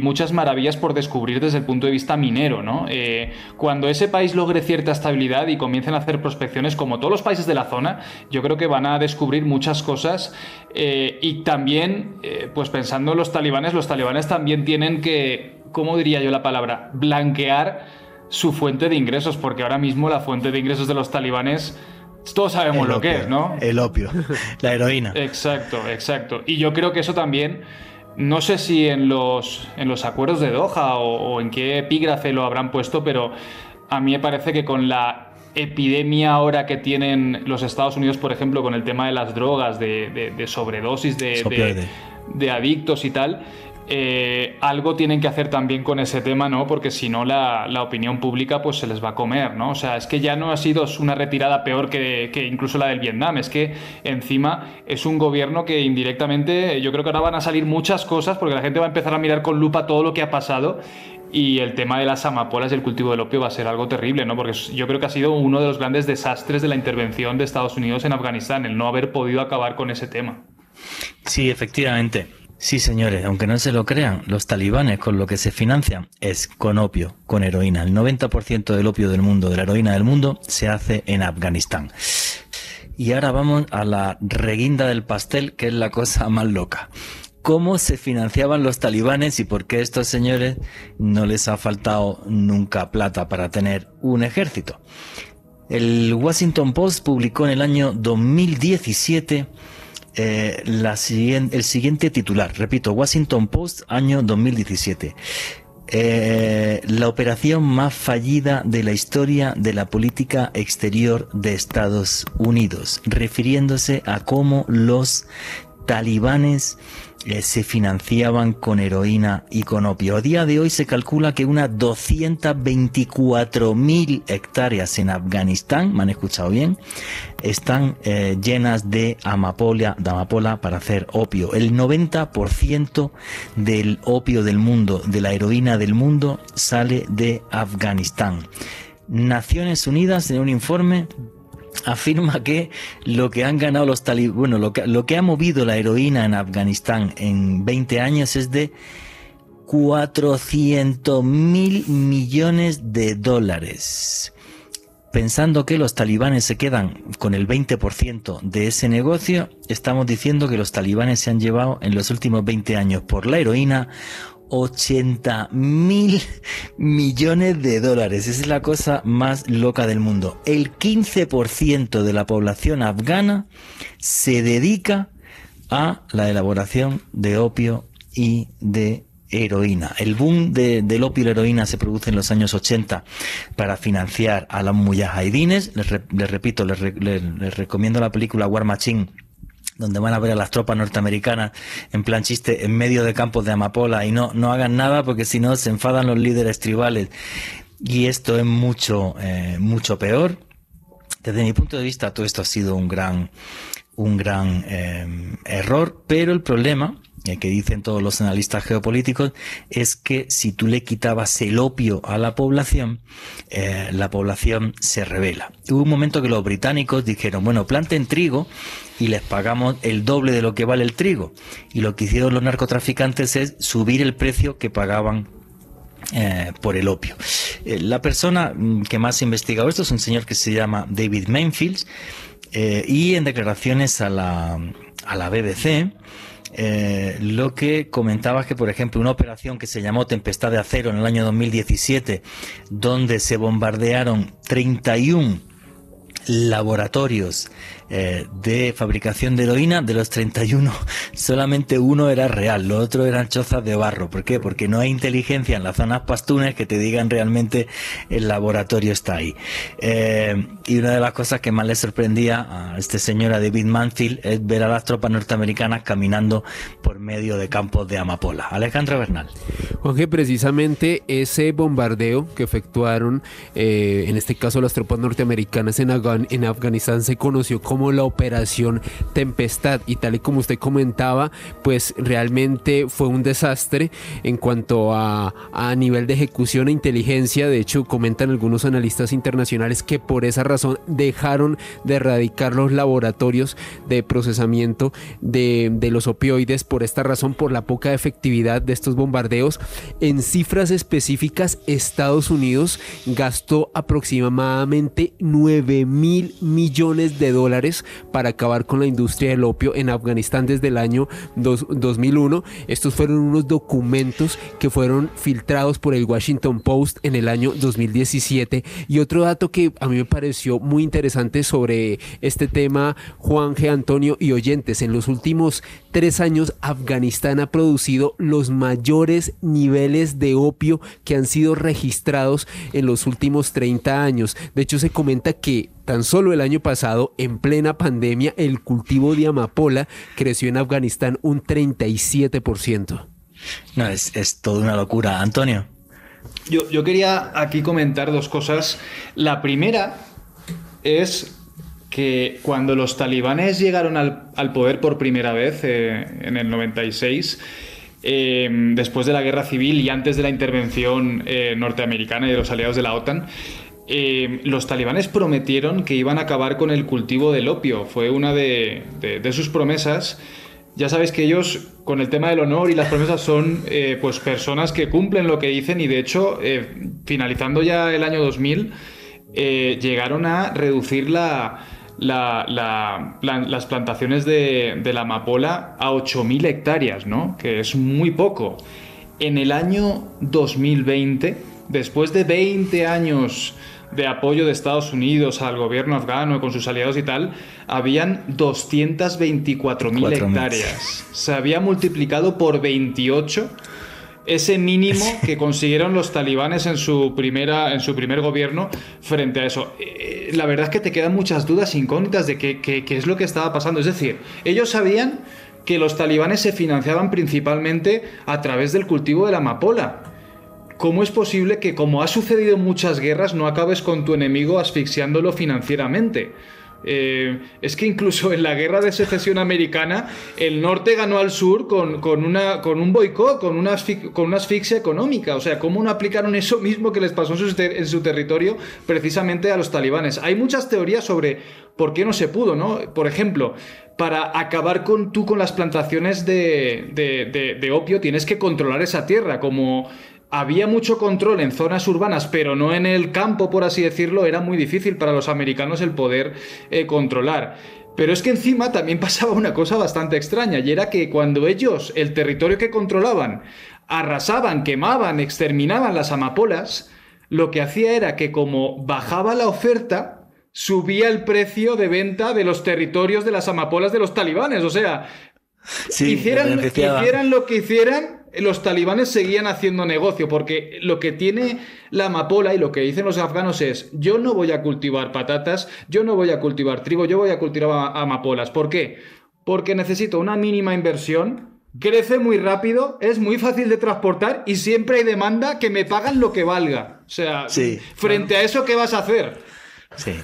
muchas maravillas por descubrir desde el punto de vista minero. ¿no? Eh, cuando ese país logre cierta estabilidad y comiencen a hacer prospecciones, como todos los países de la zona, yo creo que van a descubrir muchas cosas. y también, pues pensando en los talibanes, los talibanes también tienen que, ¿cómo diría yo la palabra? Blanquear su fuente de ingresos, porque ahora mismo la fuente de ingresos de los talibanes todos sabemos lo que es, ¿no? El opio, la heroína. Exacto, exacto. Y yo creo que eso también, no sé si en los, en los acuerdos de Doha o, en qué epígrafe lo habrán puesto, pero a mí me parece que con la epidemia ahora que tienen los Estados Unidos, por ejemplo, con el tema de las drogas, de, sobredosis de, de, adictos y tal, eh, algo tienen que hacer también con ese tema, ¿no? Porque si no, la, opinión pública pues se les va a comer, ¿no? O sea, es que ya no ha sido una retirada peor que, incluso la del Vietnam, es que encima es un gobierno que indirectamente, yo creo que ahora van a salir muchas cosas porque la gente va a empezar a mirar con lupa todo lo que ha pasado y el tema de las amapolas y el cultivo del opio va a ser algo terrible, ¿no? Porque yo creo que ha sido uno de los grandes desastres de la intervención de Estados Unidos en Afganistán, el no haber podido acabar con ese tema. Sí, efectivamente. Sí, señores, aunque no se lo crean, los talibanes con lo que se financian es con opio, con heroína. El 90% del opio del mundo, de la heroína del mundo, se hace en Afganistán. Y ahora vamos a la reguinda del pastel, que es la cosa más loca. ¿Cómo se financiaban los talibanes y por qué estos señores no les ha faltado nunca plata para tener un ejército? El Washington Post publicó en el año 2017 eh, la el siguiente titular, repito, Washington Post, año 2017. Eh, la operación más fallida de la historia de la política exterior de Estados Unidos, refiriéndose a cómo los talibanes eh, se financiaban con heroína y con opio. A día de hoy se calcula que unas 224.000 hectáreas en Afganistán, me han escuchado bien, están eh, llenas de amapola, de amapola para hacer opio. El 90% del opio del mundo, de la heroína del mundo, sale de Afganistán. Naciones Unidas en un informe afirma que lo que han ganado los talibanes, bueno, lo que, lo que ha movido la heroína en Afganistán en 20 años es de 400 mil millones de dólares. Pensando que los talibanes se quedan con el 20% de ese negocio, estamos diciendo que los talibanes se han llevado en los últimos 20 años por la heroína 80 mil millones de dólares. Esa es la cosa más loca del mundo. El 15% de la población afgana se dedica a la elaboración de opio y de heroína. El boom del opio y la heroína se produce en los años 80 para financiar a los mujahidines. Les, repito, les, les, recomiendo la película War Machine donde van a ver a las tropas norteamericanas en plan chiste en medio de campos de amapola y no, no hagan nada porque si no se enfadan los líderes tribales. Y esto es mucho, eh, mucho peor. Desde mi punto de vista, todo esto ha sido un gran, un gran eh, error, pero el problema que dicen todos los analistas geopolíticos, es que si tú le quitabas el opio a la población, eh, la población se revela. Hubo un momento que los británicos dijeron, bueno, planten trigo y les pagamos el doble de lo que vale el trigo. Y lo que hicieron los narcotraficantes es subir el precio que pagaban eh, por el opio. Eh, la persona mm, que más ha investigado esto es un señor que se llama David Mainfield y en declaraciones a la, a la BBC eh, lo que comentaba que, por ejemplo, una operación que se llamó Tempestad de Acero en el año 2017, donde se bombardearon 31 laboratorios eh, de fabricación de heroína, de los 31, <laughs> solamente uno era real, los otros eran chozas de barro. ¿Por qué? Porque no hay inteligencia en las zonas pastunes que te digan realmente el laboratorio está ahí. Eh, y una de las cosas que más le sorprendía a este señor, David Manfield, es ver a las tropas norteamericanas caminando por medio de campos de amapola. Alejandro Bernal. Juanje, precisamente ese bombardeo que efectuaron, eh, en este caso las tropas norteamericanas en, en Afganistán, se conoció como la operación Tempestad y tal y como usted comentaba, pues realmente fue un desastre en cuanto a, a nivel de ejecución e inteligencia. De hecho, comentan algunos analistas internacionales que por esa razón dejaron de erradicar los laboratorios de procesamiento de, de los opioides por esta razón, por la poca efectividad de estos bombardeos. En cifras específicas, Estados Unidos gastó aproximadamente 9 mil mil millones de dólares para acabar con la industria del opio en Afganistán desde el año 2001. Estos fueron unos documentos que fueron filtrados por el Washington Post en el año 2017. Y otro dato que a mí me pareció muy interesante sobre este tema, Juan G. Antonio y oyentes, en los últimos tres años Afganistán ha producido los mayores niveles de opio que han sido registrados en los últimos 30 años. De hecho, se comenta que tan solo el año pasado, en plena pandemia, el cultivo de amapola creció en Afganistán un 37%. No, es, es toda una locura. Antonio. Yo, yo quería aquí comentar dos cosas. La primera es que cuando los talibanes llegaron al, poder por primera vez eh, en el 96, eh, después de la guerra civil y antes de la intervención eh, norteamericana y de los aliados de la OTAN, los talibanes prometieron que iban a acabar con el cultivo del opio. Fue una de, sus promesas. Ya sabéis que ellos, con el tema del honor y las promesas, son pues personas que cumplen lo que dicen y de hecho, finalizando ya el año 2000, llegaron a reducir la, las plantaciones de, la amapola a 8.000 hectáreas, ¿no? que es muy poco. En el año 2020, después de 20 años de apoyo de Estados Unidos al gobierno afgano con sus aliados y tal, habían 224.000 hectáreas. Se había multiplicado por 28 ese mínimo <laughs> que consiguieron los talibanes en su, primera, en su primer gobierno frente a eso. Eh, la verdad es que te quedan muchas dudas incógnitas de qué, qué, es lo que estaba pasando. Es decir, ellos sabían que los talibanes se financiaban principalmente a través del cultivo de la amapola. ¿Cómo es posible que, como ha sucedido en muchas guerras, no acabes con tu enemigo asfixiándolo financieramente? Eh, es que incluso en la guerra de secesión americana, el norte ganó al sur con, una, con un boicot, con una, con una asfixia económica. O sea, ¿cómo no aplicaron eso mismo que les pasó en su, territorio precisamente a los talibanes? Hay muchas teorías sobre por qué no se pudo, ¿no? Por ejemplo, para acabar con tú con las plantaciones de, de opio tienes que controlar esa tierra, como había mucho control en zonas urbanas, pero no en el campo, por así decirlo, era muy difícil para los americanos el poder eh, controlar. Pero es que encima también <laughs> pasaba una cosa bastante extraña, y era que cuando ellos, el territorio que controlaban, arrasaban, quemaban, exterminaban las amapolas, lo que hacía era que como bajaba la oferta, subía el precio de venta de los territorios de las amapolas de los talibanes. O sea, hicieran, hicieran lo que hicieran, los talibanes seguían haciendo negocio, porque lo que tiene la amapola y lo que dicen los afganos es, yo no voy a cultivar patatas, yo no voy a cultivar trigo, yo voy a cultivar amapolas. ¿Por qué? Porque necesito una mínima inversión, crece muy rápido, es muy fácil de transportar y siempre hay demanda que me pagan lo que valga. O sea, frente a eso, ¿qué vas a hacer? Sí.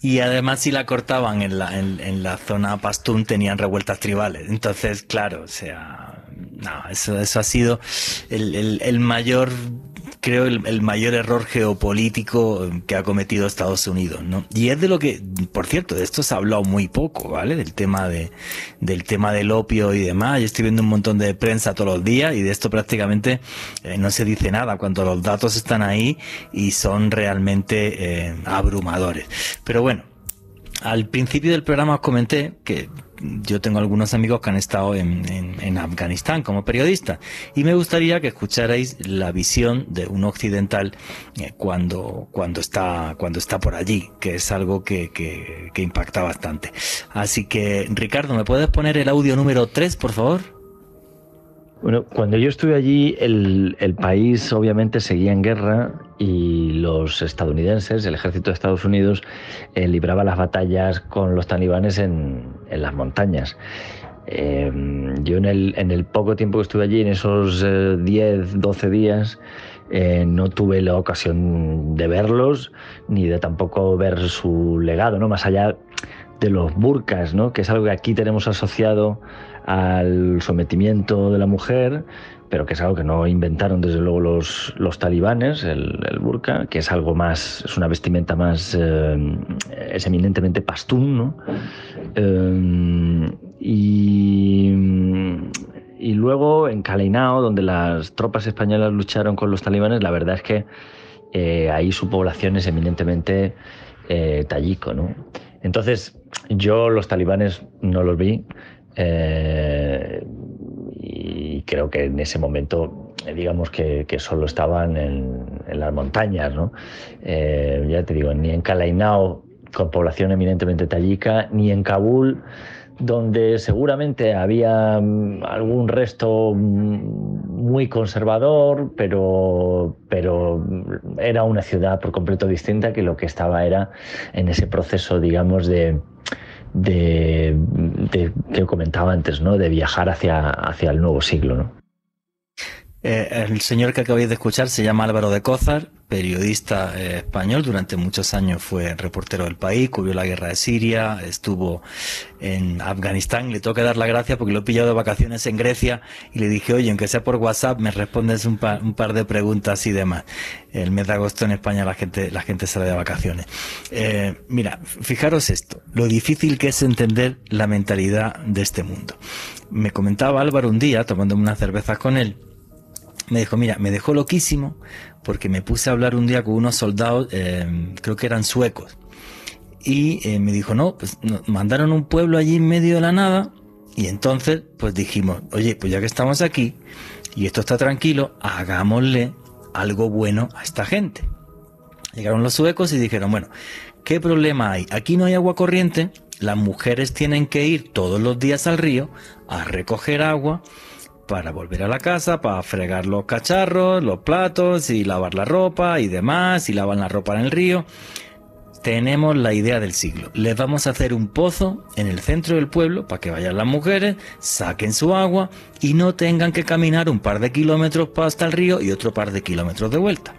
Y además si la cortaban en la, en, la zona pastún tenían revueltas tribales. Entonces, claro, o sea, no, eso, eso ha sido el, el mayor creo, el, mayor error geopolítico que ha cometido Estados Unidos, ¿no? Y es de lo que, por cierto, de esto se ha hablado muy poco, ¿vale? Del tema de, del tema del opio y demás. Yo estoy viendo un montón de prensa todos los días y de esto prácticamente eh, no se dice nada cuando los datos están ahí y son realmente eh, abrumadores. Pero bueno, al principio del programa os comenté que yo tengo algunos amigos que han estado en, Afganistán como periodistas y me gustaría que escucharais la visión de un occidental eh, cuando, cuando, está, cuando está por allí, que es algo que, que, que impacta bastante. Así que, Ricardo, ¿me puedes poner el audio número 3, por favor? Bueno, cuando yo estuve allí, el, país obviamente seguía en guerra y los estadounidenses, el ejército de Estados Unidos, eh, libraba las batallas con los talibanes en, las montañas. Eh, yo en el, en el, poco tiempo que estuve allí, en esos 10, eh, 12 días, no tuve la ocasión de verlos ni de tampoco ver su legado, ¿no? Más allá de los burkas, ¿no? Que es algo que aquí tenemos asociado al sometimiento de la mujer, pero que es algo que no inventaron desde luego los, los talibanes, el, burka, que es algo más, es una vestimenta más, eh, es eminentemente pastún, ¿no? Eh, y, y luego en Kaleinao, donde las tropas españolas lucharon con los talibanes, la verdad es que eh, ahí su población es eminentemente tayiko, ¿no? Entonces, yo los talibanes no los vi eh, y creo que en ese momento, digamos que, solo estaban en, las montañas, ¿no? Eh, ya te digo, ni en Kalainao, con población eminentemente tayika, ni en Kabul, donde seguramente había mm, algún resto mm, muy conservador, pero, pero era una ciudad por completo distinta que lo que estaba era en ese proceso, digamos, de, de, que comentaba antes, ¿no? de viajar hacia, hacia el nuevo siglo. ¿no? Eh, el señor que acabáis de escuchar se llama Álvaro de Cózar, periodista eh, español, durante muchos años fue reportero del país, cubrió la guerra de Siria, estuvo en Afganistán, le tengo que dar la gracia porque lo he pillado de vacaciones en Grecia y le dije, oye, aunque sea por WhatsApp, me respondes un, par de preguntas y demás. El mes de agosto en España la gente, la gente sale de vacaciones. Eh, mira, fijaros esto, lo difícil que es entender la mentalidad de este mundo. Me comentaba Álvaro un día, tomando unas cervezas con él, me dijo, mira, me dejó loquísimo porque me puse a hablar un día con unos soldados, eh, creo que eran suecos, y eh, me dijo, no, pues mandaron un pueblo allí en medio de la nada, y entonces pues dijimos, oye, pues ya que estamos aquí y esto está tranquilo, hagámosle algo bueno a esta gente. Llegaron los suecos y dijeron, bueno, ¿qué problema hay? Aquí no hay agua corriente, las mujeres tienen que ir todos los días al río a recoger agua para volver a la casa, para fregar los cacharros, los platos y lavar la ropa y demás, y lavan la ropa en el río. Tenemos la idea del siglo. Les vamos a hacer un pozo en el centro del pueblo para que vayan las mujeres, saquen su agua y no tengan que caminar un par de kilómetros hasta el río y otro par de kilómetros de vuelta.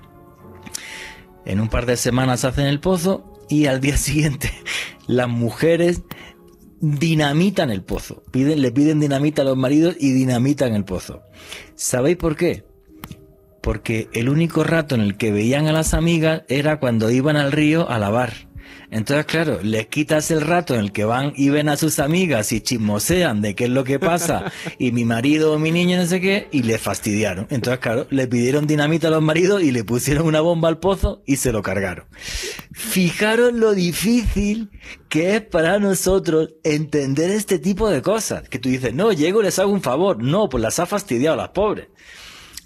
En un par de semanas hacen el pozo y al día <laughs> siguiente las mujeres dinamitan el pozo. Piden, le piden dinamita a los maridos y dinamitan el pozo. ¿Sabéis por qué? Porque el único rato en el que veían a las amigas era cuando iban al río a lavar. Entonces, claro, les quitas el rato en el que van y ven a sus amigas y chismosean de qué es lo que pasa y mi marido o mi niño no sé qué y le fastidiaron. Entonces, claro, le pidieron dinamita a los maridos y le pusieron una bomba al pozo y se lo cargaron. Fijaros lo difícil que es para nosotros entender este tipo de cosas. Que tú dices, no, llego les hago un favor. No, pues las ha fastidiado las pobres.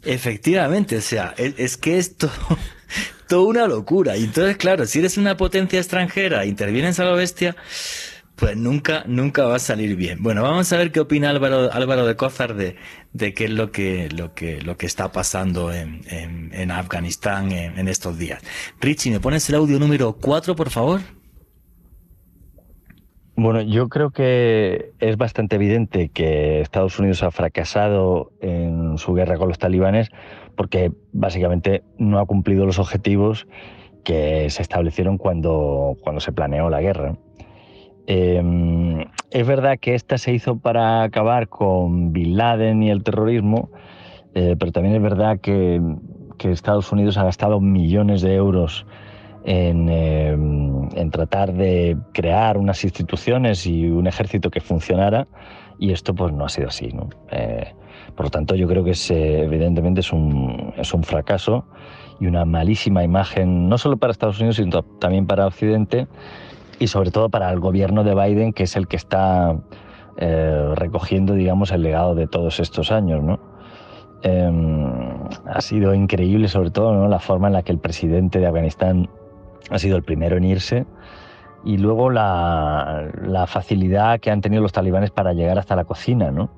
Efectivamente, o sea, es, que esto <laughs> toda una locura. Y entonces, claro, si eres una potencia extranjera intervienes a la bestia, pues nunca, nunca va a salir bien. Bueno, vamos a ver qué opina Álvaro, de Cózar de, de qué es lo que, lo que, lo que está pasando en, en, Afganistán en, en, estos días. Richie, ¿me pones el audio número 4, por favor? Bueno, yo creo que es bastante evidente que Estados Unidos ha fracasado en su guerra con los talibanes porque básicamente no ha cumplido los objetivos que se establecieron cuando, cuando se planeó la guerra. Em, es verdad que esta se hizo para acabar con Bin Laden y el terrorismo, eh, pero también es verdad que, que, Estados Unidos ha gastado millones de euros en, em, en, tratar de crear unas instituciones y un ejército que funcionara, y esto pues no ha sido así. ¿no? Eh, por lo tanto, yo creo que es, eh, evidentemente es un, es un fracaso y una malísima imagen, no solo para Estados Unidos, sino también para Occidente y sobre todo para el gobierno de Biden, que es el que está eh, recogiendo, digamos, el legado de todos estos años, ¿no? Em, ha sido increíble, sobre todo, ¿no? la forma en la que el presidente de Afganistán ha sido el primero en irse y luego la, la facilidad que han tenido los talibanes para llegar hasta la cocina, ¿no?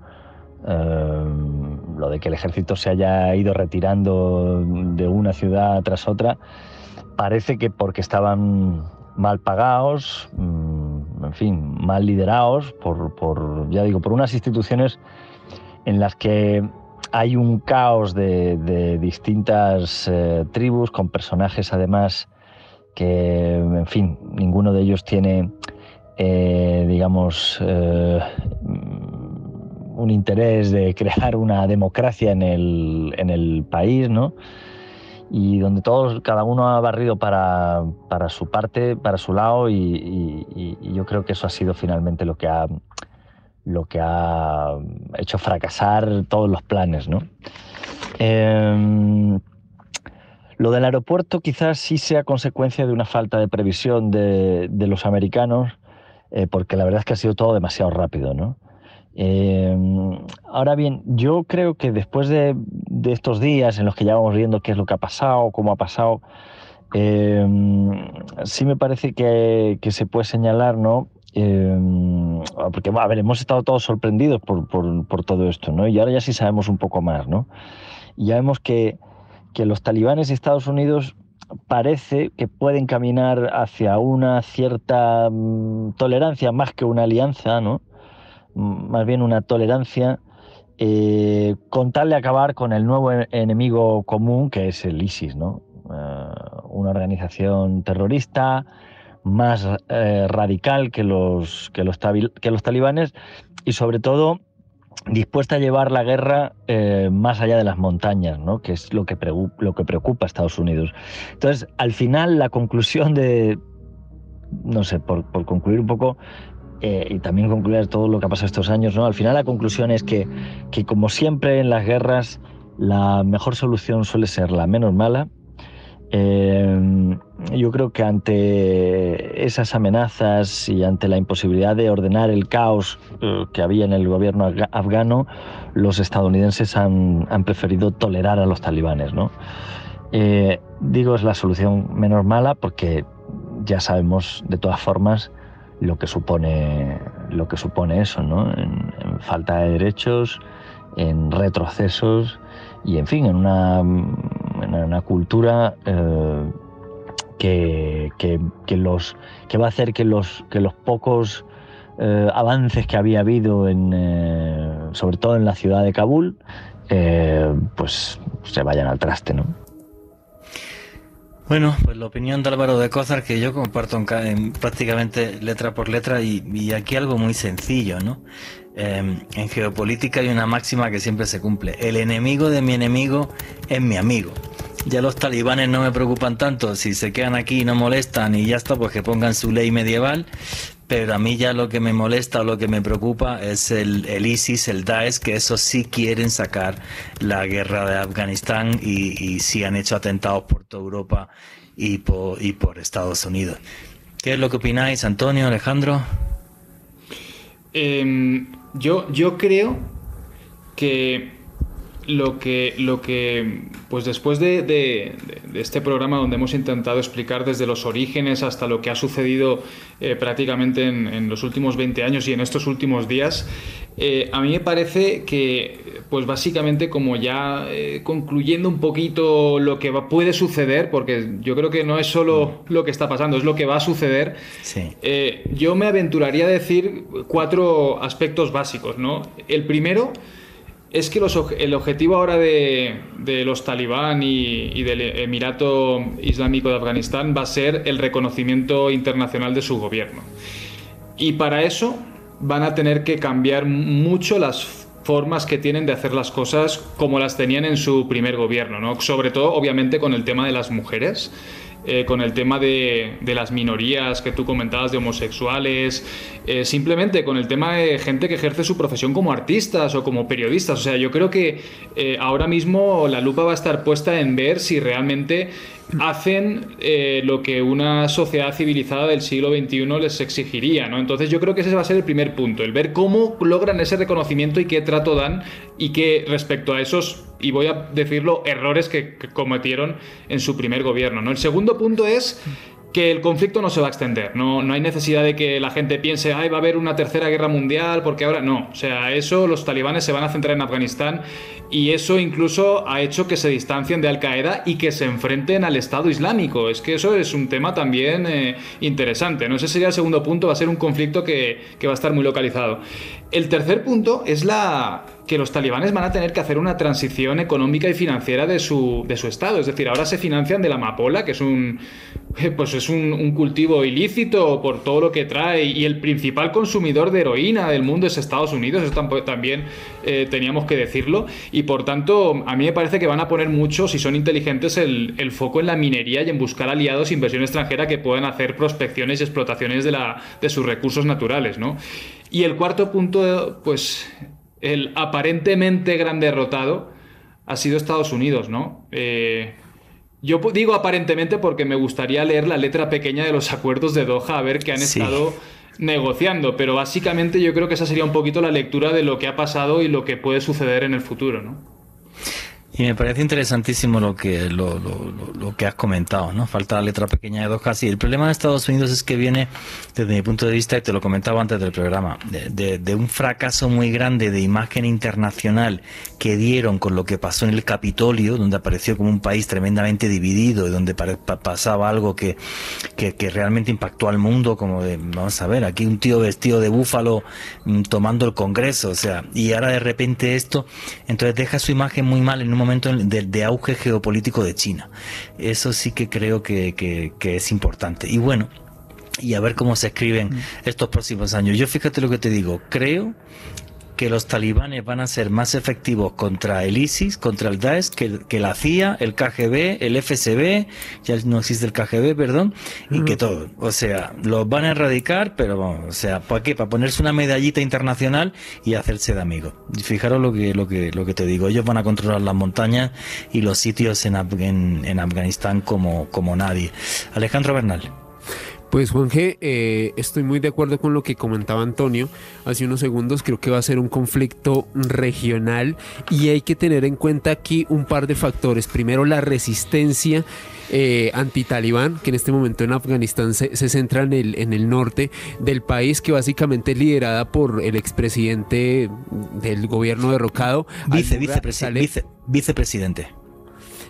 Em, lo de que el ejército se haya ido retirando de una ciudad tras otra, parece que porque estaban mal pagados, mm, en fin, mal liderados por, por, ya digo, por unas instituciones en las que hay un caos de, distintas eh, tribus con personajes además que, en fin, ninguno de ellos tiene, eh, digamos, eh, un interés de crear una democracia en el, en el país, ¿no? Y donde todos, cada uno ha barrido para, para su parte, para su lado, y, yo creo que eso ha sido finalmente lo que ha, lo que ha hecho fracasar todos los planes, ¿no? Em, Lo del aeropuerto quizás sí sea consecuencia de una falta de previsión de, los americanos, eh, porque la verdad es que ha sido todo demasiado rápido, ¿no? Eh, ahora bien, yo creo que después de, estos días en los que ya vamos viendo qué es lo que ha pasado, cómo ha pasado, eh, sí me parece que, se puede señalar, ¿no? porque, a ver, hemos estado todos sorprendidos por, todo esto, ¿no? Y ahora ya sí sabemos un poco más, ¿no? Y ya vemos que que los talibanes de Estados Unidos parece que pueden caminar hacia una cierta mm, tolerancia más que una alianza, ¿no? Más bien una tolerancia eh, con tal de acabar con el nuevo e-, enemigo común que es el ISIS, ¿no? Eh, una organización terrorista más eh, radical que los, que, los talibanes y sobre todo dispuesta a llevar la guerra más allá de las montañas, ¿no? que es lo que, lo que preocupa a Estados Unidos. Entonces, al final, la conclusión de, no sé, por, concluir un poco, eh, y también concluir todo lo que ha pasado estos años, ¿no? al final la conclusión es que, que, como siempre en las guerras, la mejor solución suele ser la menos mala eh, yo creo que ante esas amenazas y ante la imposibilidad de ordenar el caos eh, que había en el gobierno afgano, los estadounidenses han, preferido tolerar a los talibanes. ¿no? Eh, digo, es la solución menos mala porque ya sabemos de todas formas lo que supone, lo que supone eso, ¿no? en falta de derechos, en retrocesos y, en fin, en una en una cultura eh, que, que, los, que va a hacer que los, que los pocos eh, avances que había habido, en, eh, sobre todo en la ciudad de Kabul, pues se vayan al traste, ¿no? Bueno, pues la opinión de Álvaro de Cózar que yo comparto en, prácticamente letra por letra y, aquí algo muy sencillo, ¿no? en geopolítica hay una máxima que siempre se cumple. El enemigo de mi enemigo es mi amigo. Ya los talibanes no me preocupan tanto, si se quedan aquí y no molestan y ya está, pues que pongan su ley medieval, pero a mí ya lo que me molesta o lo que me preocupa es el, ISIS, el Daesh, que eso sí quieren sacar la guerra de Afganistán y, sí han hecho atentados por toda Europa y por, Estados Unidos. ¿Qué es lo que opináis, Antonio, Alejandro? Em, yo, yo creo que lo que, lo que pues después de, este programa donde hemos intentado explicar desde los orígenes hasta lo que ha sucedido eh, prácticamente en, los últimos 20 años y en estos últimos días, eh, a mí me parece que, pues básicamente como ya eh, concluyendo un poquito lo que puede suceder, porque yo creo que no es solo lo que está pasando, es lo que va a suceder, yo me aventuraría a decir cuatro aspectos básicos, ¿no? El primero es que el objetivo ahora de, los talibán y, del Emirato Islámico de Afganistán va a ser el reconocimiento internacional de su gobierno. Y para eso van a tener que cambiar mucho las formas que tienen de hacer las cosas como las tenían en su primer gobierno, ¿no? Sobre todo, obviamente, con el tema de las mujeres. Eh, con el tema de, las minorías que tú comentabas, de homosexuales, eh, simplemente con el tema de gente que ejerce su profesión como artistas o como periodistas. O sea, yo creo que eh, ahora mismo la lupa va a estar puesta en ver si realmente hacen lo que una sociedad civilizada del siglo XXI les exigiría, ¿no? Entonces yo creo que ese va a ser el primer punto, el ver cómo logran ese reconocimiento y qué trato dan y que respecto a esos y voy a decirlo, errores que, cometieron en su primer gobierno. ¿no? El segundo punto es que el conflicto no se va a extender. No, no hay necesidad de que la gente piense, ay, va a haber una tercera guerra mundial, porque ahora no. O sea, eso los talibanes se van a centrar en Afganistán y eso incluso ha hecho que se distancien de Al Qaeda y que se enfrenten al Estado Islámico. Es que eso es un tema también eh, interesante. ¿no? Ese sería el segundo punto, va a ser un conflicto que, que va a estar muy localizado. El tercer punto es la que los talibanes van a tener que hacer una transición económica y financiera de su, de su estado. Es decir, ahora se financian de la amapola, que es un, pues es un, cultivo ilícito por todo lo que trae, y el principal consumidor de heroína del mundo es Estados Unidos, eso también eh, teníamos que decirlo, y por tanto a mí me parece que van a poner mucho, si son inteligentes, el, el foco en la minería y en buscar aliados, inversión extranjera que puedan hacer prospecciones y explotaciones de, la, de sus recursos naturales. ¿no? Y el cuarto punto, pues el aparentemente gran derrotado ha sido Estados Unidos, ¿no? Eh, Yo digo aparentemente porque me gustaría leer la letra pequeña de los acuerdos de Doha, a ver qué han estado negociando, pero básicamente yo creo que esa sería un poquito la lectura de lo que ha pasado y lo que puede suceder en el futuro, ¿no? Y me parece interesantísimo lo que, lo, lo, lo, que has comentado, ¿no? Falta la letra pequeña de dos casi. El problema de Estados Unidos es que viene, desde mi punto de vista, y te lo comentaba antes del programa, de, de, un fracaso muy grande de imagen internacional que dieron con lo que pasó en el Capitolio, donde apareció como un país tremendamente dividido y donde pasaba algo que, que, que, realmente impactó al mundo, como de, vamos a ver, aquí un tío vestido de búfalo mm, tomando el Congreso, o sea, y ahora de repente esto, entonces deja su imagen muy mal en un momento momento de, auge geopolítico de China. Eso sí que creo que, que es importante. Y bueno, y a ver cómo se escriben mm. estos próximos años. Yo fíjate lo que te digo, creo que los talibanes van a ser más efectivos contra el ISIS, contra el Daesh, que, la CIA, el KGB, el FSB, ya no existe el KGB, perdón, y que todo. O sea, los van a erradicar, pero vamos, o sea, ¿para qué? Para ponerse una medallita internacional y hacerse de amigos. Fijaros lo que, lo que, lo que te digo. Ellos van a controlar las montañas y los sitios en, en, Afganistán como, como nadie. Alejandro Bernal. Pues Juan G, eh, estoy muy de acuerdo con lo que comentaba Antonio hace unos segundos. Creo que va a ser un conflicto regional y hay que tener en cuenta aquí un par de factores. Primero, la resistencia eh, anti-talibán, que en este momento en Afganistán se, centra en el, en el norte del país, que básicamente es liderada por el expresidente del gobierno derrocado. Vice, vicepresidente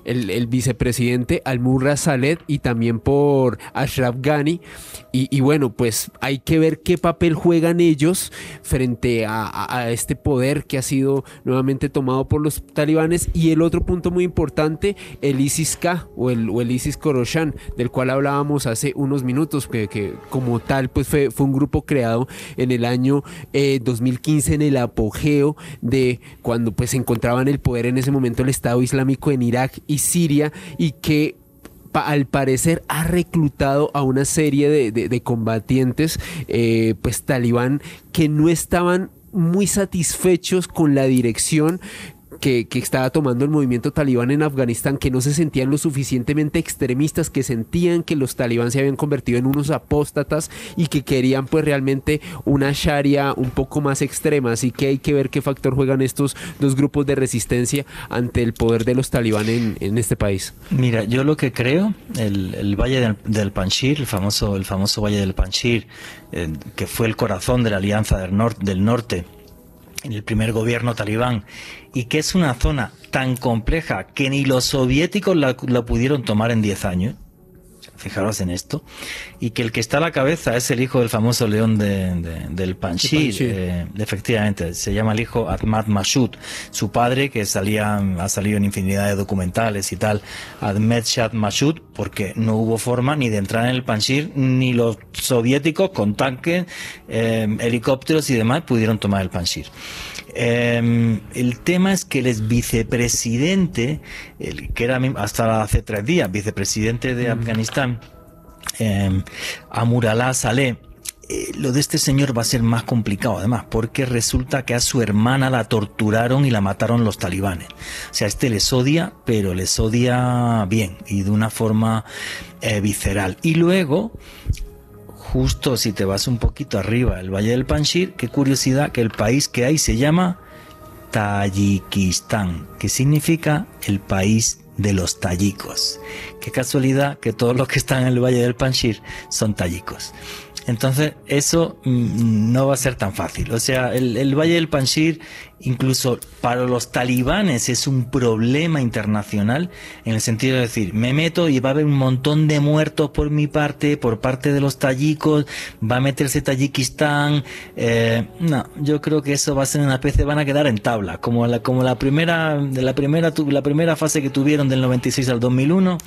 el, vicepresidente Al-Murra Saleh y también por Ashraf Ghani. Y, bueno, pues hay que ver qué papel juegan ellos frente a, este poder que ha sido nuevamente tomado por los talibanes. Y el otro punto muy importante, el ISIS-K o el, o el ISIS Koroshan, del cual hablábamos hace unos minutos, que, como tal pues fue, fue, un grupo creado en el año 2015 eh, en el apogeo de cuando pues se encontraba en el poder en ese momento el Estado Islámico en Irak Siria y que al parecer ha reclutado a una serie de, combatientes eh, pues talibán que no estaban muy satisfechos con la dirección que, estaba tomando el movimiento talibán en Afganistán, que no se sentían lo suficientemente extremistas, que sentían que los talibán se habían convertido en unos apóstatas y que querían pues realmente una sharia un poco más extrema. Así que hay que ver qué factor juegan estos dos grupos de resistencia ante el poder de los talibán en, este país. Mira, yo lo que creo, el, Valle del, Panjir, el famoso, el famoso Valle del Panjir, eh, que fue el corazón de la Alianza del, del Norte, en el primer gobierno talibán. Y que es una zona tan compleja que ni los soviéticos la, pudieron tomar en 10 años fijaros en esto, y que el que está a la cabeza es el hijo del famoso león del Panjshir, eh, efectivamente, se llama el hijo Ahmad Mashoud, su padre que salía, ha salido en infinidad de documentales y tal, Ahmed Shah Mashoud, porque no hubo forma ni de entrar en el Panjshir, ni los soviéticos con tanques, eh, helicópteros y demás pudieron tomar el Panjshir. Eh, el tema es que el es vicepresidente, el que era hasta hace tres días vicepresidente de mm. Afganistán, eh, Amurallah Saleh, eh, lo de este señor va a ser más complicado además, porque resulta que a su hermana la torturaron y la mataron los talibanes. O sea, este les odia, pero les odia bien y de una forma eh, visceral. Y luego justo si te vas un poquito arriba, el Valle del Panjshir, qué curiosidad que el país que hay se llama Tayikistán, que significa el país de los tayikos. Qué casualidad que todos los que están en el Valle del Panjshir son tayikos. Entonces, eso mm, no va a ser tan fácil. O sea, el, Valle del Panjshir, incluso para los talibanes, es un problema internacional en el sentido de decir, me meto y va a haber un montón de muertos por mi parte, por parte de los tayikos, va a meterse Tayikistán. Eh, no, yo creo que eso va a ser una especie, van a quedar en tabla, como la, como la primera, la primera, la primera fase que tuvieron del 96 al 2001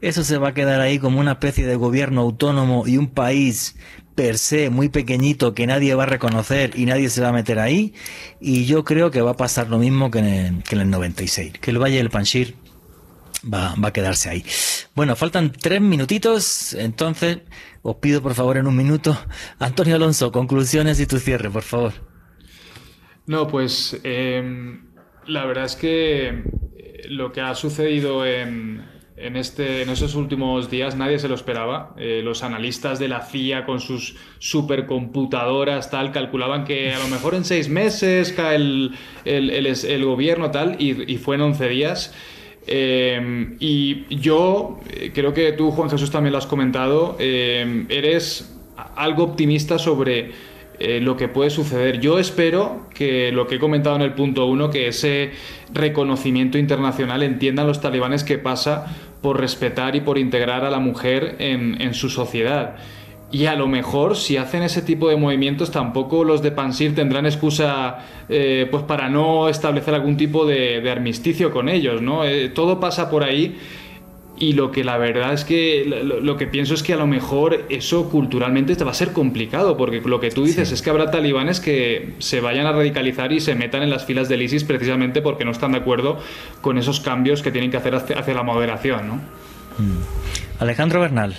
eso se va a quedar ahí como una especie de gobierno autónomo y un país per se muy pequeñito que nadie va a reconocer y nadie se va a meter ahí. Y yo creo que va a pasar lo mismo que en el, que en el 96, que el Valle del Panjir va, va a quedarse ahí. Bueno, faltan tres minutitos, entonces os pido por favor en un minuto, <laughs> Antonio Alonso, conclusiones y tu cierre, por favor. No, pues em, la verdad es que eh, lo que ha sucedido en, en, este, en esos últimos días nadie se lo esperaba. Eh, los analistas de la CIA con sus supercomputadoras tal calculaban que a lo mejor en seis meses cae el, el, gobierno tal y, y fue en 11 días. Eh, y yo eh, creo que tú, Juan Jesús, también lo has comentado, eres algo optimista sobre eh, lo que puede suceder. Yo espero que lo que he comentado en el punto uno, que ese reconocimiento internacional entiendan los talibanes que pasa por respetar y por integrar a la mujer en, su sociedad. Y a lo mejor si hacen ese tipo de movimientos tampoco los de Pansir tendrán excusa eh, pues para no establecer algún tipo de, armisticio con ellos, ¿no? Eh, todo pasa por ahí y lo que la verdad es que lo, que pienso es que a lo mejor eso culturalmente va a ser complicado, porque lo que tú dices es que habrá talibanes que se vayan a radicalizar y se metan en las filas del ISIS precisamente porque no están de acuerdo con esos cambios que tienen que hacer hacia, la moderación. ¿no? Mm. Alejandro Bernal.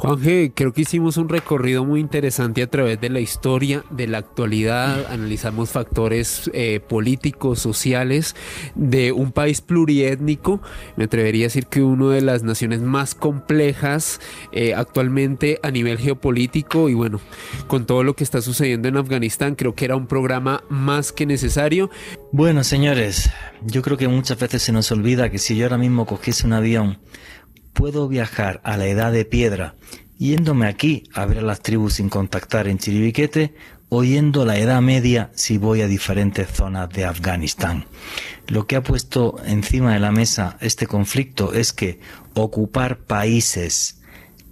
Juanje, creo que hicimos un recorrido muy interesante a través de la historia, de la actualidad, analizamos factores eh, políticos, sociales de un país pluriétnico, me atrevería a decir que una de las naciones más complejas eh, actualmente a nivel geopolítico. Y bueno, con todo lo que está sucediendo en Afganistán, creo que era un programa más que necesario. Bueno, señores, yo creo que muchas veces se nos olvida que si yo ahora mismo cogiese un avión, puedo viajar a la edad de piedra yéndome aquí a ver a las tribus sin contactar en Chiribiquete o yendo a la edad media si voy a diferentes zonas de Afganistán. Lo que ha puesto encima de la mesa este conflicto es que ocupar países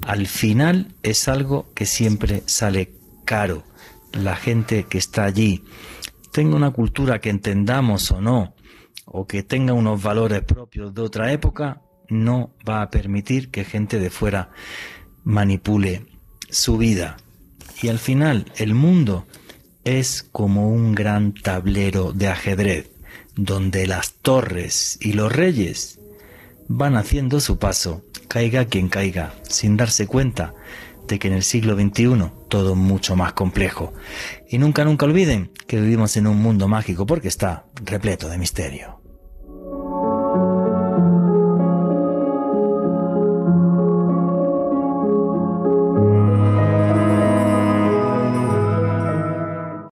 al final es algo que siempre sale caro. La gente que está allí tenga una cultura que entendamos o no, o que tenga unos valores propios de otra época, no va a permitir que gente de fuera manipule su vida. Y al final el mundo es como un gran tablero de ajedrez, donde las torres y los reyes van haciendo su paso, caiga quien caiga, sin darse cuenta de que en el siglo XXI todo mucho más complejo. Y nunca, nunca olviden que vivimos en un mundo mágico porque está repleto de misterio.